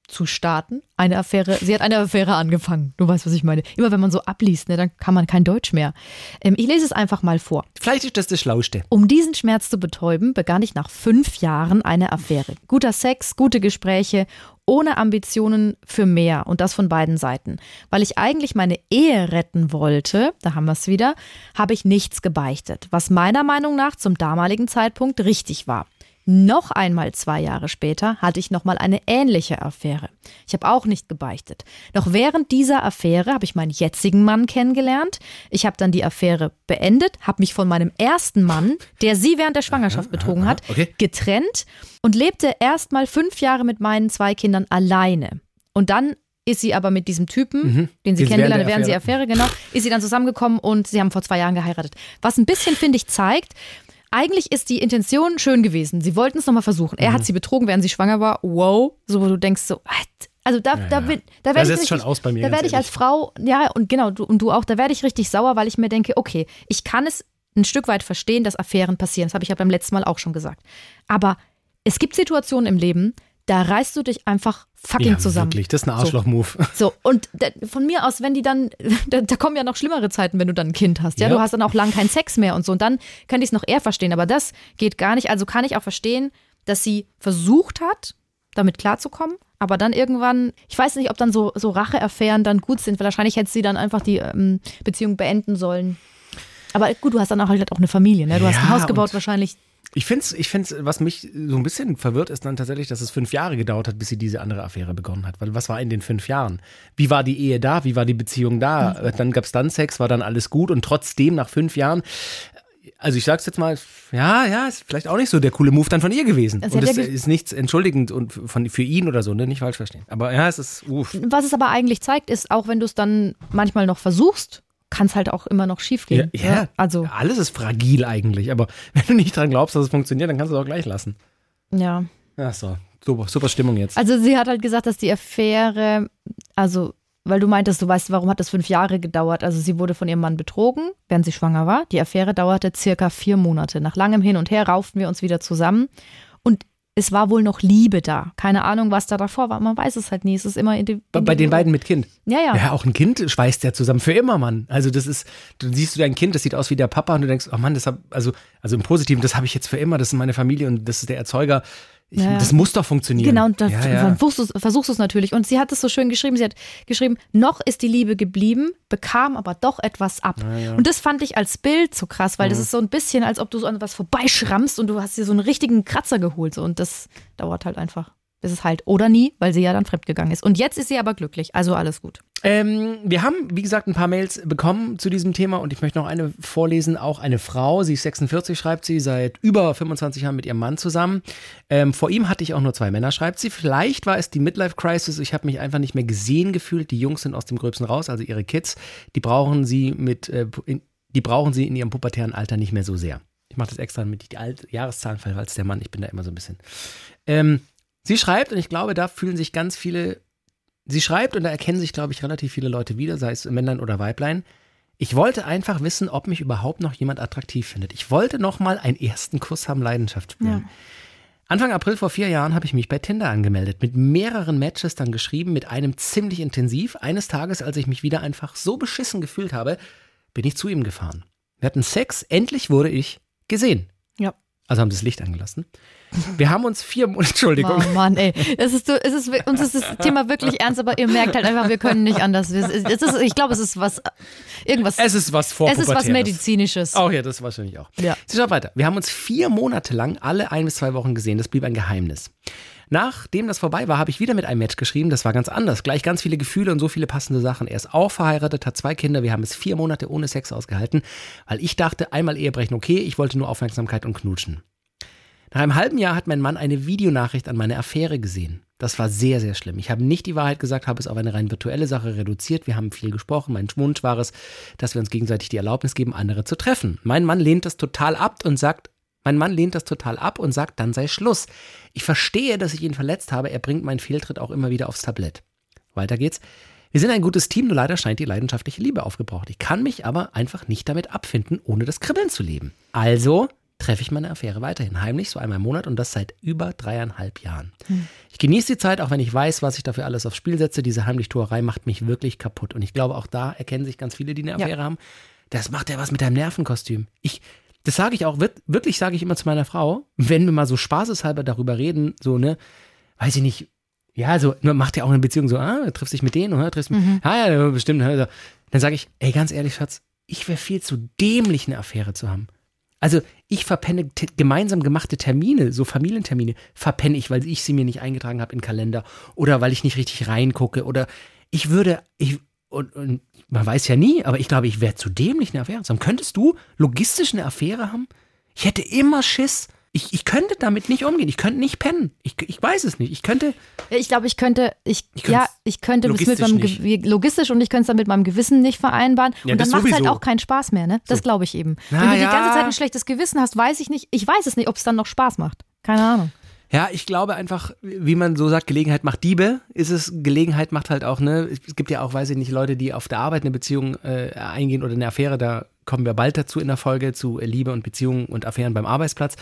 zu starten. Eine Affäre, sie hat eine Affäre angefangen. Du weißt, was ich meine. Immer wenn man so abliest, ne, dann kann man kein Deutsch mehr. Ähm, ich lese es einfach mal vor. Vielleicht ist das das Schlauste. Um diesen Schmerz zu betäuben, begann ich nach fünf Jahren eine Affäre. Guter Sex, gute Gespräche, ohne Ambitionen für mehr und das von beiden Seiten. Weil ich eigentlich meine Ehe retten wollte, da haben wir es wieder, habe ich nichts gebeichtet, was meiner Meinung nach zum damaligen Zeitpunkt richtig war. Noch einmal zwei Jahre später hatte ich nochmal eine ähnliche Affäre. Ich habe auch nicht gebeichtet. Noch während dieser Affäre habe ich meinen jetzigen Mann kennengelernt. Ich habe dann die Affäre beendet, habe mich von meinem ersten Mann, der sie während der Schwangerschaft betrogen hat, okay. getrennt und lebte erst mal fünf Jahre mit meinen zwei Kindern alleine. Und dann ist sie aber mit diesem Typen, den sie Mhm. Den sie kennengelernt hat, während sie Affäre, genau, ist sie dann zusammengekommen und sie haben vor zwei Jahren geheiratet. Was ein bisschen, finde ich, zeigt, eigentlich ist die Intention schön gewesen. Sie wollten es nochmal versuchen. Er Mhm. hat sie betrogen, während sie schwanger war. Wow. So, wo du denkst so? Also da, da, bin- da Da werde ich, richtig- Da werde ich als. Frau, ja, und genau, du, und du auch, da werde ich richtig sauer, weil ich mir denke, okay, ich kann es ein Stück weit verstehen, dass Affären passieren. Das habe ich ja beim letzten Mal auch schon gesagt. Aber es gibt Situationen im Leben, da reißt du dich einfach fucking ja, zusammen. Wirklich, das ist ein Arschloch-Move. So, und da, von mir aus, wenn die dann, da, da, kommen ja noch schlimmere Zeiten, wenn du dann ein Kind hast. Ja, Ja. du hast dann auch lang keinen Sex mehr und so. Und dann kann ich es noch eher verstehen. Aber das geht gar nicht. Also kann ich auch verstehen, dass sie versucht hat, damit klarzukommen. Aber dann irgendwann, ich weiß nicht, ob dann so, so Racheaffären dann gut sind. weil Wahrscheinlich hätte sie dann einfach die ähm, Beziehung beenden sollen. Aber gut, du hast dann auch halt auch eine Familie, ne? Du hast ein Ja, Haus gebaut, wahrscheinlich. Ich finde es, ich find's, was mich so ein bisschen verwirrt, ist dann tatsächlich, dass es fünf Jahre gedauert hat, bis sie diese andere Affäre begonnen hat. Weil was war in den fünf Jahren? Wie war die Ehe da? Wie war die Beziehung da? Mhm. Dann gab es dann Sex, war dann alles gut und trotzdem nach fünf Jahren. Also ich sag's jetzt mal, ja, ja, ist vielleicht auch nicht so der coole Move dann von ihr gewesen. Sie und das ja ge- ist nichts entschuldigend und von, für ihn oder so, ne? Nicht falsch verstehen. Aber ja, es ist, uff. Was es aber eigentlich zeigt, ist, auch wenn du es dann manchmal noch versuchst, kann es halt auch immer noch schief Ja, ja, Also, alles ist fragil eigentlich. Aber wenn du nicht dran glaubst, dass es funktioniert, dann kannst du es auch gleich lassen. ja. Ach so, super, super Stimmung jetzt. Also sie hat halt gesagt, dass die Affäre, also weil du meintest, du weißt, warum hat das fünf Jahre gedauert? Also sie wurde von ihrem Mann betrogen, während sie schwanger war. Die Affäre dauerte circa vier Monate. Nach langem Hin und Her rauften wir uns wieder zusammen es war wohl noch Liebe da. Keine Ahnung, was da davor war. Man weiß es halt nie. Es ist immer in die, Bei, bei den beiden mit Kind. Ja, ja. Ja, auch ein Kind schweißt ja zusammen für immer, Mann. Also das ist, du siehst du dein Kind, das sieht aus wie der Papa und du denkst, oh Mann, das hab, also, also im Positiven, das habe ich jetzt für immer, das ist meine Familie und das ist der Erzeuger. Ich, Ja. Das muss doch funktionieren. Genau, und da ja, ja. versuchst du es natürlich. Und sie hat es so schön geschrieben. Sie hat geschrieben, noch ist die Liebe geblieben, bekam aber doch etwas ab. Und das fand ich als Bild so krass, weil das ist so ein bisschen, als ob du so an was vorbeischrammst und du hast dir so einen richtigen Kratzer geholt. So. Und das dauert halt einfach. Bis es halt oder nie, weil sie ja dann fremdgegangen ist. Und jetzt ist sie aber glücklich. Also alles gut. Ähm, wir haben, wie gesagt, ein paar Mails bekommen zu diesem Thema und ich möchte noch eine vorlesen. Auch eine Frau, sie ist 46, schreibt sie, seit über 25 Jahren mit ihrem Mann zusammen. Ähm, vor ihm hatte ich auch nur zwei Männer, schreibt sie. Vielleicht war es die Midlife-Crisis. Ich habe mich einfach nicht mehr gesehen gefühlt. Die Jungs sind aus dem Gröbsten raus, also ihre Kids. Die brauchen sie mit, äh, in, die brauchen sie in ihrem pubertären Alter nicht mehr so sehr. Ich mache das extra, damit ich die Alt Jahreszahlen falle, als der Mann. Ich bin da immer so ein bisschen. Ähm, sie schreibt, und ich glaube, da fühlen sich ganz viele Sie schreibt, und da erkennen sich, glaube ich, relativ viele Leute wieder, sei es Männlein oder Weiblein. Ich wollte einfach wissen, ob mich überhaupt noch jemand attraktiv findet. Ich wollte noch mal einen ersten Kuss haben, Leidenschaft spüren. Anfang April vor vier Jahren habe ich mich bei Tinder angemeldet, mit mehreren Matches dann geschrieben, mit einem ziemlich intensiv. Eines Tages, als ich mich wieder einfach so beschissen gefühlt habe, bin ich zu ihm gefahren. Wir hatten Sex, endlich wurde ich gesehen. Ja. Also haben sie das Licht angelassen. Wir haben uns vier Monate, Entschuldigung. Oh Mann, ey. Es ist, so- es ist, uns ist das Thema wirklich ernst, aber ihr merkt halt einfach, wir können nicht anders. Es ist, ich glaube, es ist was, irgendwas. Es ist was es ist was. Medizinisches. Oh ja, das wahrscheinlich auch. Ja. Sie schaut weiter. Wir haben uns vier Monate lang alle ein bis zwei Wochen gesehen. Das blieb ein Geheimnis. Nachdem das vorbei war, habe ich wieder mit einem Match geschrieben. Das war ganz anders. Gleich ganz viele Gefühle und so viele passende Sachen. Er ist auch verheiratet, hat zwei Kinder. Wir haben es vier Monate ohne Sex ausgehalten, weil ich dachte, einmal Ehebrechen okay, ich wollte nur Aufmerksamkeit und knutschen. Nach einem halben Jahr hat mein Mann eine Videonachricht an meine Affäre gesehen. Das war sehr, sehr schlimm. Ich habe nicht die Wahrheit gesagt, habe es auf eine rein virtuelle Sache reduziert. Wir haben viel gesprochen. Mein Wunsch war es, dass wir uns gegenseitig die Erlaubnis geben, andere zu treffen. Mein Mann lehnt das total ab und sagt, mein Mann lehnt das total ab und sagt, dann sei Schluss. Ich verstehe, dass ich ihn verletzt habe. Er bringt meinen Fehltritt auch immer wieder aufs Tablett. Weiter geht's. Wir sind ein gutes Team, nur leider scheint die leidenschaftliche Liebe aufgebraucht. Ich kann mich aber einfach nicht damit abfinden, ohne das Kribbeln zu leben. Also treffe ich meine Affäre weiterhin heimlich, so einmal im Monat und das seit über dreieinhalb Jahren. Ich genieße die Zeit, auch wenn ich weiß, was ich dafür alles aufs Spiel setze. Diese Heimlichtuerei macht mich wirklich kaputt. Und ich glaube, auch da erkennen sich ganz viele, die eine Affäre haben. Das macht ja was mit deinem Nervenkostüm. Ich, das sage ich auch, wir- wirklich sage ich immer zu meiner Frau, wenn wir mal so spaßeshalber darüber reden, so, ne, weiß ich nicht, ja, so, nur macht ja auch eine Beziehung so, ah, triffst dich mit denen, oder? Triffst mit, ah, ja, bestimmt. ja, so. Dann sage ich, ey, ganz ehrlich, Schatz, ich wäre viel zu dämlich, eine Affäre zu haben. Also ich verpenne gemeinsam gemachte Termine, so Familientermine, verpenne ich, weil ich sie mir nicht eingetragen habe in den Kalender oder weil ich nicht richtig reingucke oder ich würde, ich, und, und man weiß ja nie, aber ich glaube, ich wäre zu dämlich, eine Affäre zu haben. Könntest du logistisch eine Affäre haben? Ich hätte immer Schiss. Ich, ich könnte damit nicht umgehen. Ich könnte nicht pennen. Ich, ich weiß es nicht. Ich könnte, Ich glaube, ich könnte, ich, Ich ja, ich könnte das mit logistisch meinem. Ge logistisch und ich könnte es dann mit meinem Gewissen nicht vereinbaren. Ja, und dann macht es halt auch keinen Spaß mehr, ne? Das glaube ich eben. Na Wenn du die ja. ganze Zeit ein schlechtes Gewissen hast, weiß ich nicht, ich weiß es nicht, ob es dann noch Spaß macht. Keine Ahnung. Ja, ich glaube einfach, wie man so sagt, Gelegenheit macht Diebe, ist es, Gelegenheit macht halt auch, ne, es gibt ja auch, weiß ich nicht, Leute, die auf der Arbeit eine Beziehung äh, eingehen oder eine Affäre, da kommen wir bald dazu in der Folge zu Liebe und Beziehungen und Affären beim Arbeitsplatz.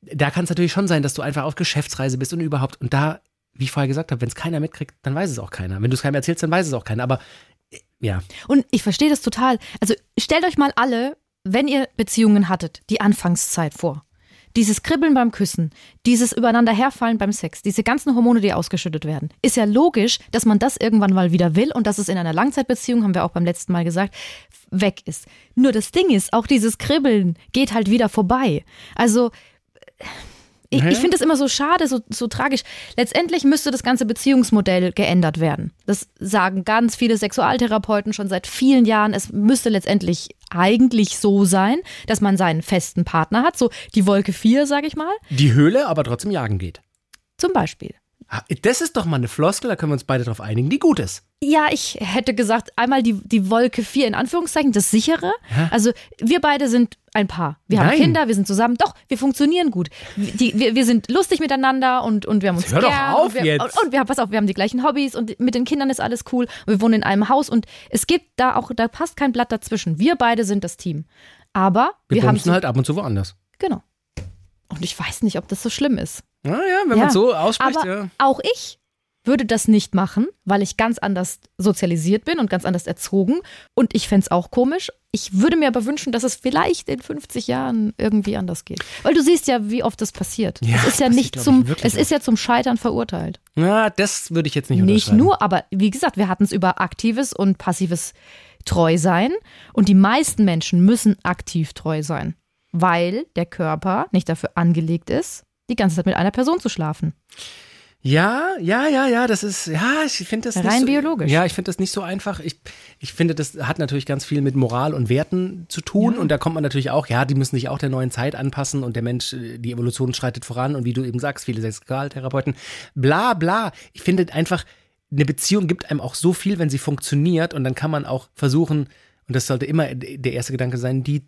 Da kann es natürlich schon sein, dass du einfach auf Geschäftsreise bist und überhaupt. Und da, wie ich vorher gesagt habe, wenn es keiner mitkriegt, dann weiß es auch keiner. Wenn du es keinem erzählst, dann weiß es auch keiner. Aber äh, ja. Und ich verstehe das total. Also stellt euch mal alle, wenn ihr Beziehungen hattet, die Anfangszeit vor. Dieses Kribbeln beim Küssen, dieses übereinander herfallen beim Sex, diese ganzen Hormone, die ausgeschüttet werden. Ist ja logisch, dass man das irgendwann mal wieder will und dass es in einer Langzeitbeziehung, haben wir auch beim letzten Mal gesagt, weg ist. Nur das Ding ist, auch dieses Kribbeln geht halt wieder vorbei. Also ich, ich finde es immer so schade, so, so tragisch. Letztendlich müsste das ganze Beziehungsmodell geändert werden. Das sagen ganz viele Sexualtherapeuten schon seit vielen Jahren. Es müsste letztendlich eigentlich so sein, dass man seinen festen Partner hat, so die Wolke 4, sage ich mal. Die Höhle, aber trotzdem jagen geht. Zum Beispiel. Das ist doch mal eine Floskel, da können wir uns beide drauf einigen, die gut ist. Ja, ich hätte gesagt, einmal die, die Wolke 4 in Anführungszeichen, das sichere. Also wir beide sind ein Paar. Wir haben Nein. Kinder, wir sind zusammen. Doch, wir funktionieren gut. Die, wir, wir sind lustig miteinander und, und wir haben uns Hör doch gern. auf und wir, jetzt. Und, wir haben, pass auf, wir haben die gleichen Hobbys und mit den Kindern ist alles cool. Wir wohnen in einem Haus und es gibt da auch, da passt kein Blatt dazwischen. Wir beide sind das Team. Aber Wir, wir, haben so, halt ab und zu woanders. genau. Und ich weiß nicht, ob das so schlimm ist. Naja, wenn Ja. man so ausspricht, Aber ja. auch ich würde das nicht machen, weil ich ganz anders sozialisiert bin und ganz anders erzogen. Und ich fände es auch komisch. Ich würde mir aber wünschen, dass es vielleicht in 50 Jahren irgendwie anders geht. Weil du siehst ja, wie oft das passiert. Ja, es ist ja nicht zum, es ist ja zum Scheitern verurteilt. Na, das würde ich jetzt nicht Nicht nur, aber wie gesagt, wir hatten es über aktives und passives Treusein. Und die meisten Menschen müssen aktiv treu sein, weil der Körper nicht dafür angelegt ist, die ganze Zeit mit einer Person zu schlafen. Ja, ja, ja, ja, das ist, ja, ich finde das Rein nicht so, biologisch. Ja, ich finde das nicht so einfach. Ich, ich finde, das hat natürlich ganz viel mit Moral und Werten zu tun. Und da kommt man natürlich auch, ja, die müssen sich auch der neuen Zeit anpassen und der Mensch, die Evolution schreitet voran. Und wie du eben sagst, viele Sexualtherapeuten, bla, bla. Ich finde einfach, eine Beziehung gibt einem auch so viel, wenn sie funktioniert. Und dann kann man auch versuchen, und das sollte immer der erste Gedanke sein, die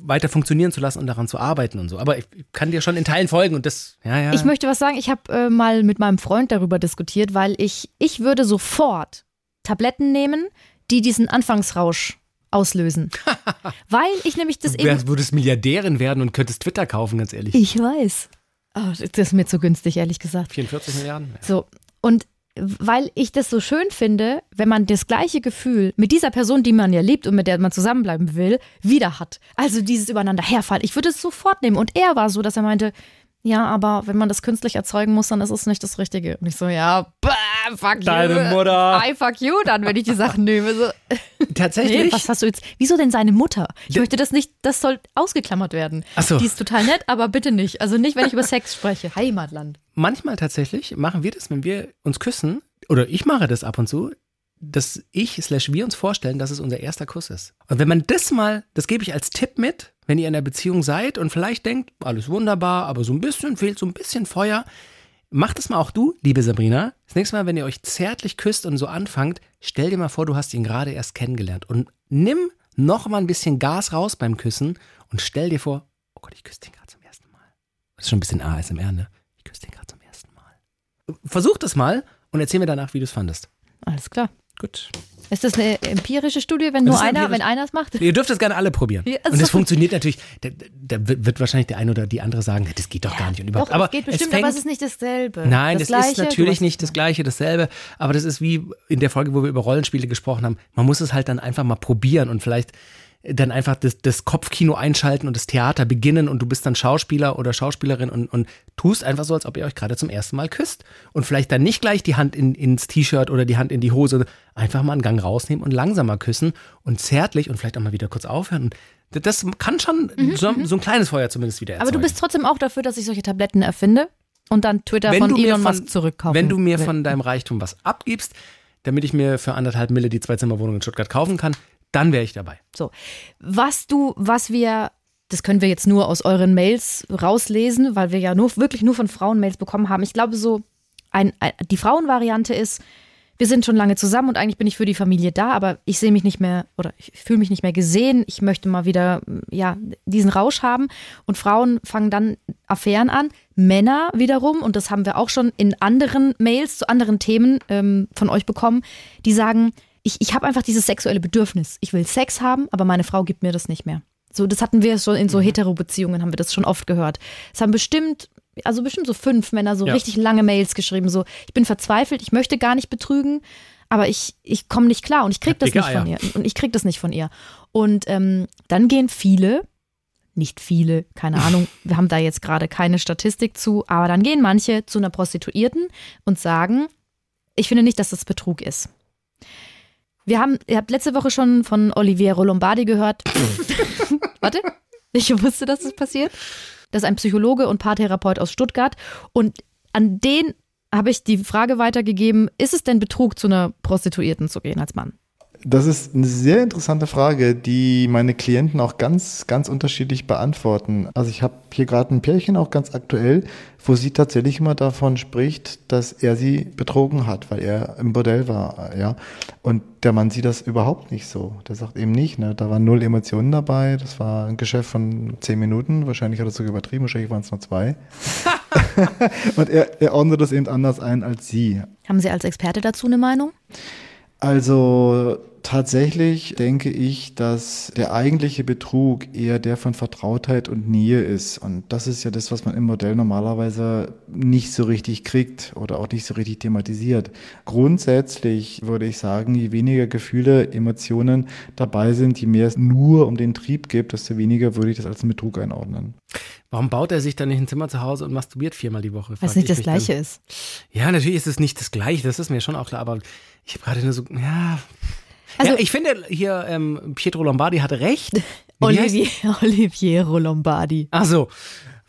weiter funktionieren zu lassen und daran zu arbeiten und so. Aber ich kann dir schon in Teilen folgen und das, ja, ja. Ich möchte was sagen. Ich habe äh, mal mit meinem Freund darüber diskutiert, weil ich, ich würde sofort Tabletten nehmen, die diesen Anfangsrausch auslösen. weil ich nämlich das Du eben. wärst, würdest Milliardärin werden und könntest Twitter kaufen, ganz ehrlich. Ich weiß. Oh, das ist mir zu günstig, ehrlich gesagt. 44 Milliarden? So. Und weil ich das so schön finde, wenn man das gleiche Gefühl mit dieser Person, die man ja liebt und mit der man zusammenbleiben will, wieder hat. Also dieses übereinander herfallen. Ich würde es sofort nehmen. Und er war so, dass er meinte, ja, aber wenn man das künstlich erzeugen muss, dann ist es nicht das Richtige. Und ich so, ja, bah, fuck Deine you. Mutter. I fuck you dann, wenn ich die Sachen nehme. So, nee, Tatsächlich? was hast du jetzt? Wieso denn seine Mutter? Ich möchte das nicht, das soll ausgeklammert werden. Ach so. Die ist total nett, aber bitte nicht. Also nicht, wenn ich über Sex spreche. Heimatland. Manchmal tatsächlich machen wir das, wenn wir uns küssen, oder ich mache das ab und zu, dass ich slash wir uns vorstellen, dass es unser erster Kuss ist. Und wenn man das mal, das gebe ich als Tipp mit, wenn ihr in einer Beziehung seid und vielleicht denkt, alles wunderbar, aber so ein bisschen fehlt so ein bisschen Feuer, macht es mal auch du, liebe Sabrina. Das nächste Mal, wenn ihr euch zärtlich küsst und so anfangt, stell dir mal vor, du hast ihn gerade erst kennengelernt und nimm noch mal ein bisschen Gas raus beim Küssen und stell dir vor, oh Gott, ich küsse den gerade zum ersten Mal. Das ist schon ein bisschen ASMR, ne? Ich küsse den gerade zum ersten Mal. Versuch das mal und erzähl mir danach, wie du es fandest. Alles klar. Gut. Ist das eine empirische Studie, wenn Das nur ist einer, wenn einer es macht? Ihr dürft das gerne alle probieren. Ja, und das so. funktioniert natürlich. Da, da wird wahrscheinlich der eine oder die andere sagen, das geht doch gar nicht. Und überhaupt. Doch, aber es geht bestimmt, fängt, aber es ist nicht dasselbe. Nein, das, ist Gleiche, du natürlich nicht das Gleiche, dasselbe. Aber das ist wie in der Folge, wo wir über Rollenspiele gesprochen haben. Man muss es halt dann einfach mal probieren und vielleicht dann einfach das, das Kopfkino einschalten und das Theater beginnen und du bist dann Schauspieler oder Schauspielerin und, und tust einfach so, als ob ihr euch gerade zum ersten Mal küsst. Und vielleicht dann nicht gleich die Hand in, ins T-Shirt oder die Hand in die Hose, einfach mal einen Gang rausnehmen und langsamer küssen und zärtlich und vielleicht auch mal wieder kurz aufhören. Und das kann schon so, so ein kleines Feuer zumindest wieder Mhm, Aber erzeugen. du bist trotzdem auch dafür, dass ich solche Tabletten erfinde und dann Twitter wenn von Elon von, Musk zurückkaufen Wenn du mir will. von deinem Reichtum was abgibst, damit ich mir für anderthalb Mille die Zwei-Zimmer-Wohnung in Stuttgart kaufen kann, dann wäre ich dabei. So. Was du, was wir, das können wir jetzt nur aus euren Mails rauslesen, weil wir ja nur, wirklich nur von Frauen Mails bekommen haben. Ich glaube, so ein, ein, die Frauenvariante ist, wir sind schon lange zusammen und eigentlich bin ich für die Familie da, aber ich sehe mich nicht mehr oder ich fühle mich nicht mehr gesehen. Ich möchte mal wieder ja diesen Rausch haben und Frauen fangen dann Affären an. Männer wiederum und das haben wir auch schon in anderen Mails zu anderen Themen ähm, von euch bekommen, die sagen, ich, ich habe einfach dieses sexuelle Bedürfnis. Ich will Sex haben, aber meine Frau gibt mir das nicht mehr. So, das hatten wir schon in so Hetero-Beziehungen, haben wir das schon oft gehört. Es haben bestimmt, also bestimmt so fünf Männer so Ja. richtig lange Mails geschrieben, so, ich bin verzweifelt, ich möchte gar nicht betrügen, aber ich, ich komme nicht klar und ich krieg Hab das dicke nicht von Eier. ihr. Und ich krieg das nicht von ihr. Und ähm, dann gehen viele, nicht viele, keine Ahnung, wir haben da jetzt gerade keine Statistik zu, aber dann gehen manche zu einer Prostituierten und sagen, ich finde nicht, dass das Betrug ist. Wir haben, ihr habt letzte Woche schon von Oliviero Lombardi gehört. Warte, ich wusste, dass das passiert. Das ist ein Psychologe und Paartherapeut aus Stuttgart. Und an den habe ich die Frage weitergegeben, ist es denn Betrug, zu einer Prostituierten zu gehen als Mann? Das ist eine sehr interessante Frage, die meine Klienten auch ganz, ganz unterschiedlich beantworten. Also ich habe hier gerade ein Pärchen auch ganz aktuell, wo sie tatsächlich immer davon spricht, dass er sie betrogen hat, weil er im Bordell war, ja. Und der Mann sieht das überhaupt nicht so. Der sagt eben nicht, ne, da waren null Emotionen dabei. Das war ein Geschäft von zehn Minuten. Wahrscheinlich hat er sogar übertrieben. Wahrscheinlich waren es nur zwei. Und er, er ordnet das eben anders ein als sie. Haben Sie als Experte dazu eine Meinung? Also tatsächlich denke ich, dass der eigentliche Betrug eher der von Vertrautheit und Nähe ist. Und das ist ja das, was man im Modell normalerweise nicht so richtig kriegt oder auch nicht so richtig thematisiert. Grundsätzlich würde ich sagen, je weniger Gefühle, Emotionen dabei sind, je mehr es nur um den Trieb gibt, desto weniger würde ich das als einen Betrug einordnen. Warum baut er sich dann nicht ein Zimmer zu Hause und masturbiert viermal die Woche? Weil es nicht ich das Gleiche dann. ist. Ja, natürlich ist es nicht das Gleiche, das ist mir schon auch klar, aber ich habe gerade nur so, ja. Also- ja, ich finde hier, ähm, Pietro Lombardi hatte recht. Olivier, Oliviero Lombardi. Ach so.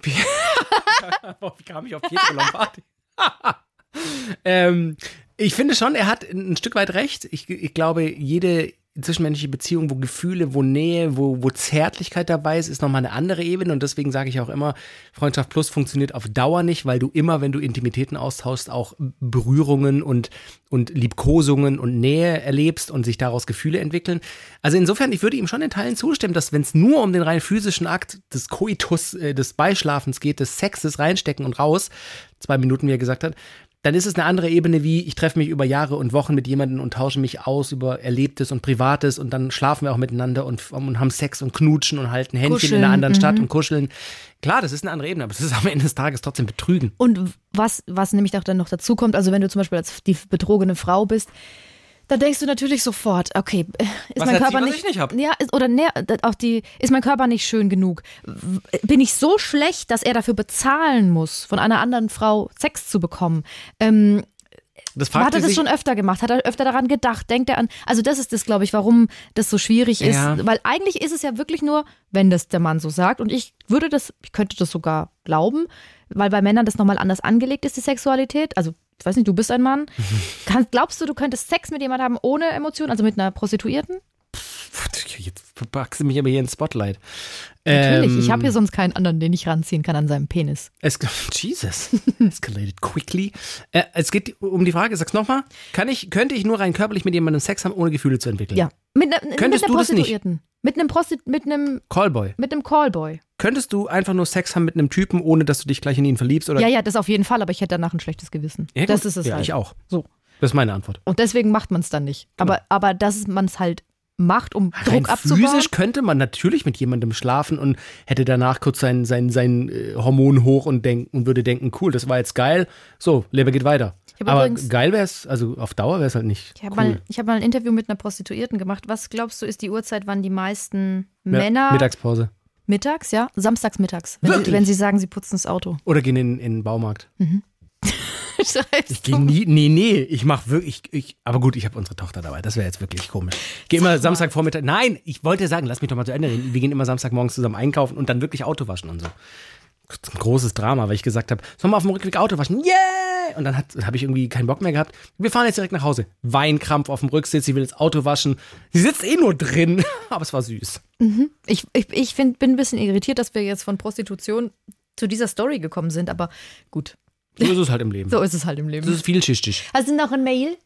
Wie, wie kam ich auf Pietro Lombardi? ähm, ich finde schon, er hat ein Stück weit recht. Ich, ich glaube, jede zwischenmenschliche Beziehung, wo Gefühle, wo Nähe, wo, wo Zärtlichkeit dabei ist, ist nochmal eine andere Ebene. Und deswegen sage ich auch immer, Freundschaft Plus funktioniert auf Dauer nicht, weil du immer, wenn du Intimitäten austauschst, auch Berührungen und, und Liebkosungen und Nähe erlebst und sich daraus Gefühle entwickeln. Also insofern, ich würde ihm schon in Teilen zustimmen, dass wenn es nur um den rein physischen Akt des Koitus, äh, des Beischlafens geht, des Sexes reinstecken und raus, zwei Minuten, wie er gesagt hat, dann ist es eine andere Ebene wie, ich treffe mich über Jahre und Wochen mit jemandem und tausche mich aus über Erlebtes und Privates und dann schlafen wir auch miteinander und, und haben Sex und knutschen und halten Händchen in Kuscheln, einer anderen Stadt mhm. und kuscheln. Klar, das ist eine andere Ebene, aber es ist am Ende des Tages trotzdem Betrügen. Und was, was nämlich auch dann noch dazu kommt, also wenn du zum Beispiel als die betrogene Frau bist, dann denkst du natürlich sofort, okay, äh, ist Was mein sie, Körper was nicht, ich nicht hab? ja, ist, oder ne, auch die, ist mein Körper nicht schön genug? Bin ich so schlecht, dass er dafür bezahlen muss, von einer anderen Frau Sex zu bekommen? Ähm, Das hat fragt er sie das schon öfter gemacht? Hat er öfter daran gedacht? Denkt er an? Also das ist das, glaube ich, warum das so schwierig ist. Ja. Weil eigentlich ist es ja wirklich nur, wenn das der Mann so sagt. Und ich würde das, ich könnte das sogar glauben, weil bei Männern das nochmal anders angelegt ist, die Sexualität. Also ich weiß nicht, du bist ein Mann. Kann, glaubst du, du könntest Sex mit jemandem haben ohne Emotion, also mit einer Prostituierten? Jetzt verpackst du mich aber hier ins Spotlight. Natürlich. Ähm, ich habe hier sonst keinen anderen, den ich ranziehen kann an seinem Penis. Es, Jesus, escalated quickly. Äh, es geht um die Frage, sag's nochmal. Kann ich, könnte ich nur rein körperlich mit jemandem Sex haben, ohne Gefühle zu entwickeln? Ja. Mit, ne, mit Könntest einer du das nicht? Prostituierten. Mit einem Prosti mit einem Callboy. mit einem Callboy. Könntest du einfach nur Sex haben mit einem Typen, ohne dass du dich gleich in ihn verliebst? Oder? Ja, ja, das auf jeden Fall, aber ich hätte danach ein schlechtes Gewissen. Ja, das ist es Ja, halt. ich auch. So. Das ist meine Antwort. Und deswegen macht man es dann nicht. Aber, aber dass man es halt macht, um Rein Druck abzubauen. physisch könnte man natürlich mit jemandem schlafen und hätte danach kurz sein, sein, sein äh, Hormon hoch und, denken, und würde denken, cool, das war jetzt geil. So, Leben geht weiter. Aber übrigens- geil wäre es, also auf Dauer wäre es halt nicht Ich habe cool. mal, ich hab mal ein Interview mit einer Prostituierten gemacht. Was glaubst du, ist die Uhrzeit, wann die meisten Männer Mittagspause. mittags, ja? Samstags mittags. Wenn sie, wenn sie sagen, sie putzen das Auto. Oder gehen in, in den Baumarkt. Schreibst Ich gehe nie, nee, nee, ich mache wirklich, ich, aber gut, ich habe unsere Tochter dabei, das wäre jetzt wirklich komisch. Gehe immer Samstagvormittag, nein, ich wollte sagen, lass mich doch mal zu Ende reden, wir gehen immer Samstagmorgens zusammen einkaufen und dann wirklich Auto waschen und so. Ein großes Drama, weil ich gesagt habe, sollen wir auf dem Rückweg Auto waschen? Yeah! Und dann habe ich irgendwie keinen Bock mehr gehabt. Wir fahren jetzt direkt nach Hause. Weinkrampf auf dem Rücksitz, sie will das Auto waschen. Sie sitzt eh nur drin, aber es war süß. Ich, ich, ich find, bin ein bisschen irritiert, dass wir jetzt von Prostitution zu dieser Story gekommen sind, aber gut, So ist es halt im Leben. so ist es halt im Das Leben. ist vielschichtig. Hast du noch ein Mail?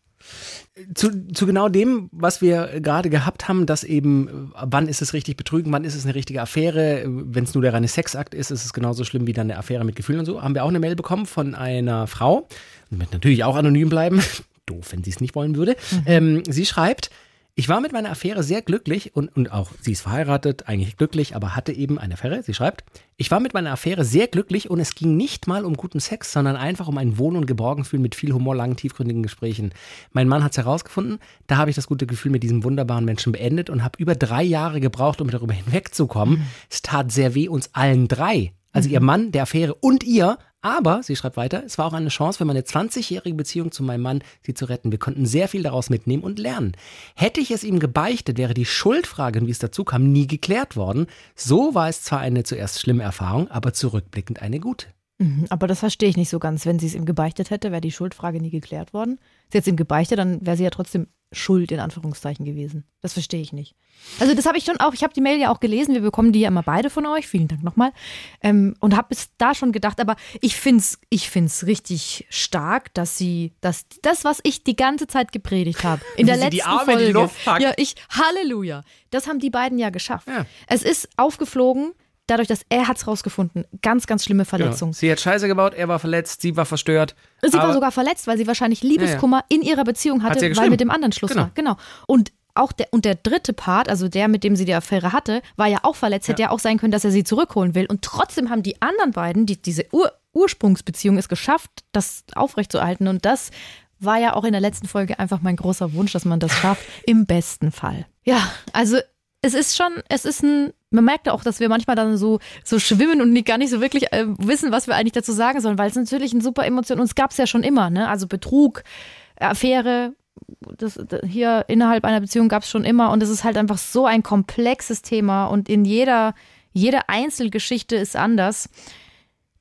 zu, zu genau dem, was wir gerade gehabt haben, dass eben, wann ist es richtig betrügen, wann ist es eine richtige Affäre, wenn es nur der reine Sexakt ist, ist es genauso schlimm wie dann eine Affäre mit Gefühlen und so, haben wir auch eine Mail bekommen von einer Frau, mit natürlich auch anonym bleiben, doof, wenn sie es nicht wollen würde. Ähm, sie schreibt, ich war mit meiner Affäre sehr glücklich und, und auch sie ist verheiratet, eigentlich glücklich, aber hatte eben eine Affäre. Sie schreibt, ich war mit meiner Affäre sehr glücklich und es ging nicht mal um guten Sex, sondern einfach um ein Wohn- und Geborgenfühlen mit viel Humor, langen, tiefgründigen Gesprächen. Mein Mann hat es herausgefunden, da habe ich das gute Gefühl mit diesem wunderbaren Menschen beendet und habe über drei Jahre gebraucht, um darüber hinwegzukommen. Es tat sehr weh uns allen drei. Also ihr Mann, der Affäre und ihr. Aber, sie schreibt weiter, es war auch eine Chance für meine 20-jährige Beziehung zu meinem Mann, sie zu retten. Wir konnten sehr viel daraus mitnehmen und lernen. Hätte ich es ihm gebeichtet, wäre die Schuldfrage, wie es dazu kam, nie geklärt worden. So war es zwar eine zuerst schlimme Erfahrung, aber zurückblickend eine gute. Mhm, Aber das verstehe ich nicht so ganz. Wenn sie es ihm gebeichtet hätte, wäre die Schuldfrage nie geklärt worden. Sie hat es ihm gebeichtet, dann wäre sie ja trotzdem schuld in Anführungszeichen gewesen. Das verstehe ich nicht. Also das habe ich schon auch, ich habe die Mail ja auch gelesen, wir bekommen die ja immer beide von euch, vielen Dank nochmal. Ähm, und habe es da schon gedacht, aber ich finde es ich find's richtig stark, dass sie, dass das, was ich die ganze Zeit gepredigt habe, in der letzten die Arme in Folge. die Luft packt. Ja, ich, Halleluja. Das haben die beiden ja geschafft. Ja. Es ist aufgeflogen, dadurch, dass er es rausgefunden. Ganz, ganz schlimme Verletzung. Genau. Sie hat Scheiße gebaut, er war verletzt, sie war verstört. Sie war sogar verletzt, weil sie wahrscheinlich Liebeskummer in ihrer Beziehung Hat hatte, ja weil mit dem anderen Schluss Genau. war. Genau. Und auch der, und der dritte Part, also der, mit dem sie die Affäre hatte, war ja auch verletzt. Hätte ja auch sein können, dass er sie zurückholen will. Und trotzdem haben die anderen beiden, die, diese Ur Ursprungsbeziehung, es geschafft, das aufrechtzuerhalten. Und das war ja auch in der letzten Folge einfach mein großer Wunsch, dass man das schafft. Im besten Fall. Ja, also es ist schon, es ist ein, man merkt auch, dass wir manchmal dann so, so schwimmen und gar nicht so wirklich äh, wissen, was wir eigentlich dazu sagen sollen, weil es natürlich eine super Emotion, und es gab es ja schon immer, ne? Also Betrug, Affäre, das, hier innerhalb einer Beziehung gab es schon immer und es ist halt einfach so ein komplexes Thema und in jeder, jede Einzelgeschichte ist anders.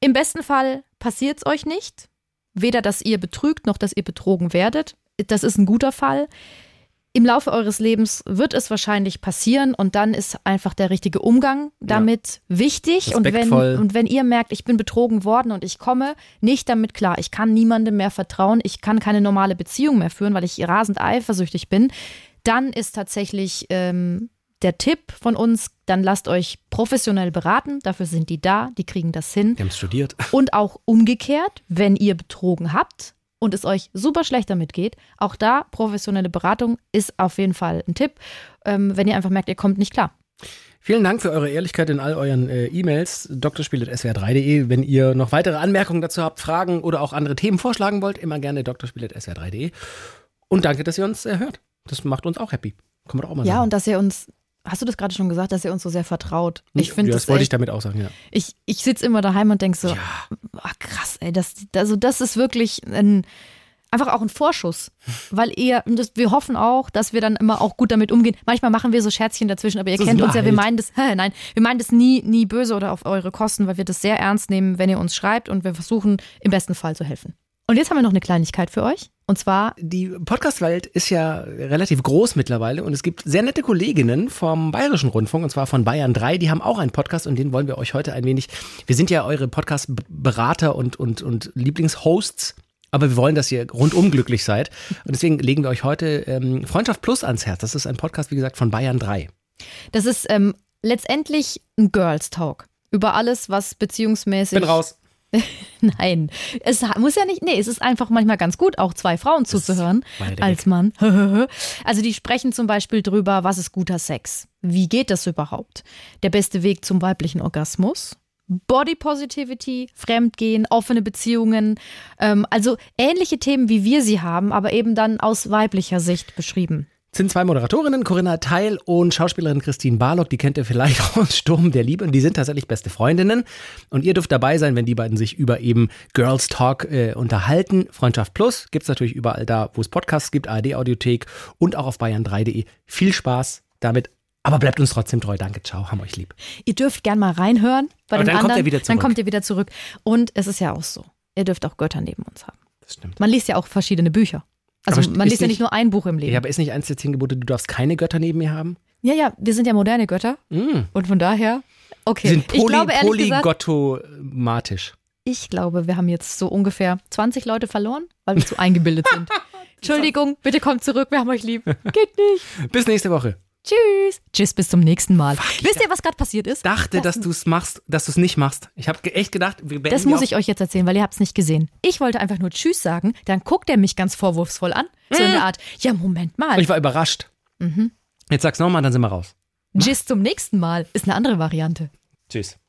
Im besten Fall passiert es euch nicht. Weder, dass ihr betrügt, noch dass ihr betrogen werdet. Das ist ein guter Fall. Im Laufe eures Lebens wird es wahrscheinlich passieren und dann ist einfach der richtige Umgang damit wichtig. Und wenn, und wenn ihr merkt, ich bin betrogen worden und ich komme nicht damit klar, ich kann niemandem mehr vertrauen, ich kann keine normale Beziehung mehr führen, weil ich rasend eifersüchtig bin, dann ist tatsächlich ähm, der Tipp von uns, dann lasst euch professionell beraten. Dafür sind die da, die kriegen das hin. Wir haben studiert. Und auch umgekehrt, wenn ihr betrogen habt und es euch super schlecht damit geht, auch da professionelle Beratung ist auf jeden Fall ein Tipp, ähm, wenn ihr einfach merkt, ihr kommt nicht klar. Vielen Dank für eure Ehrlichkeit in all euren äh, E-Mails. drspiel.swr3.de. Wenn ihr noch weitere Anmerkungen dazu habt, Fragen oder auch andere Themen vorschlagen wollt, immer gerne drspiel.swr3.de. Und danke, dass ihr uns äh, hört. Das macht uns auch happy. Kann man doch auch mal Ja, sagen. und dass ihr uns, hast du das gerade schon gesagt, dass ihr uns so sehr vertraut? Ich finde ja, das, das wollte ich echt, damit auch sagen, ja. ich, ich sitze immer daheim und denke so, ah, krass, ey, das, also das ist wirklich ein, einfach auch ein Vorschuss, weil ihr, das, wir hoffen auch, dass wir dann immer auch gut damit umgehen. Manchmal machen wir so Scherzchen dazwischen, aber ihr So kennt uns ja, wir meinen das, nein, wir meinen das nie, nie böse oder auf eure Kosten, weil wir das sehr ernst nehmen, wenn ihr uns schreibt und wir versuchen im besten Fall zu helfen. Und jetzt haben wir noch eine Kleinigkeit für euch. Und zwar, Die Podcast-Welt ist ja relativ groß mittlerweile und es gibt sehr nette Kolleginnen vom Bayerischen Rundfunk und zwar von Bayern 3. Die haben auch einen Podcast und den wollen wir euch heute ein wenig. Wir sind ja eure Podcast-Berater und, und, und Lieblingshosts. Aber wir wollen, dass ihr rundum glücklich seid. Und deswegen legen wir euch heute ähm, Freundschaft Plus ans Herz. Das ist ein Podcast, wie gesagt, von Bayern 3. das ist ähm, letztendlich ein Girls Talk. Über alles, was beziehungsmäßig. Bin raus. Nein, es muss ja nicht, nee, es ist einfach manchmal ganz gut, auch zwei Frauen zuzuhören als Mann. also die sprechen zum Beispiel drüber, was ist guter Sex? Wie geht das überhaupt? Der beste Weg zum weiblichen Orgasmus? Body Positivity, Fremdgehen, offene Beziehungen, ähm, also ähnliche Themen, wie wir sie haben, aber eben dann aus weiblicher Sicht beschrieben. Sind zwei Moderatorinnen, Corinna Teil und Schauspielerin Christine Barlock. Die kennt ihr vielleicht aus Sturm der Liebe und die sind tatsächlich beste Freundinnen. Und ihr dürft dabei sein, wenn die beiden sich über eben Girls Talk äh, unterhalten. Freundschaft Plus gibt's natürlich überall da, wo es Podcasts gibt, ARD Audiothek und auch auf bayern3.de. Viel Spaß damit. Aber bleibt uns trotzdem treu. Danke, ciao, haben euch lieb. Ihr dürft gern mal reinhören bei Aber den dann kommt anderen. ihr wieder Dann kommt ihr wieder zurück. Und es ist ja auch so. Ihr dürft auch Götter neben uns haben. Das stimmt. Man liest ja auch verschiedene Bücher. Also Aber man liest ja nicht- nur ein Buch im Leben. Ja, aber ist nicht eins der zehn Gebote, du darfst keine Götter neben mir haben? Ja, ja, wir sind ja moderne Götter. Mm. Und von daher, okay. Sind ich poly, glaube ehrlich gesagt, polygottomatisch. ich glaube, wir haben jetzt so ungefähr 20 Leute verloren, weil wir zu eingebildet sind. Entschuldigung, bitte kommt zurück, wir haben euch lieb. Geht nicht. Bis nächste Woche. Tschüss. Tschüss, bis zum nächsten Mal. Wisst ihr, was gerade passiert ist? Dachte, dass du es machst, dass du es nicht machst. Ich habe echt gedacht, wir beenden Das die muss ich euch jetzt erzählen, weil ihr habt es nicht gesehen. Ich wollte einfach nur Tschüss sagen, dann guckt er mich ganz vorwurfsvoll an. So in der Art, ja, Moment mal. Und ich war überrascht. Mhm. Jetzt sag's nochmal, dann sind wir raus. Tschüss zum nächsten Mal ist eine andere Variante. Tschüss.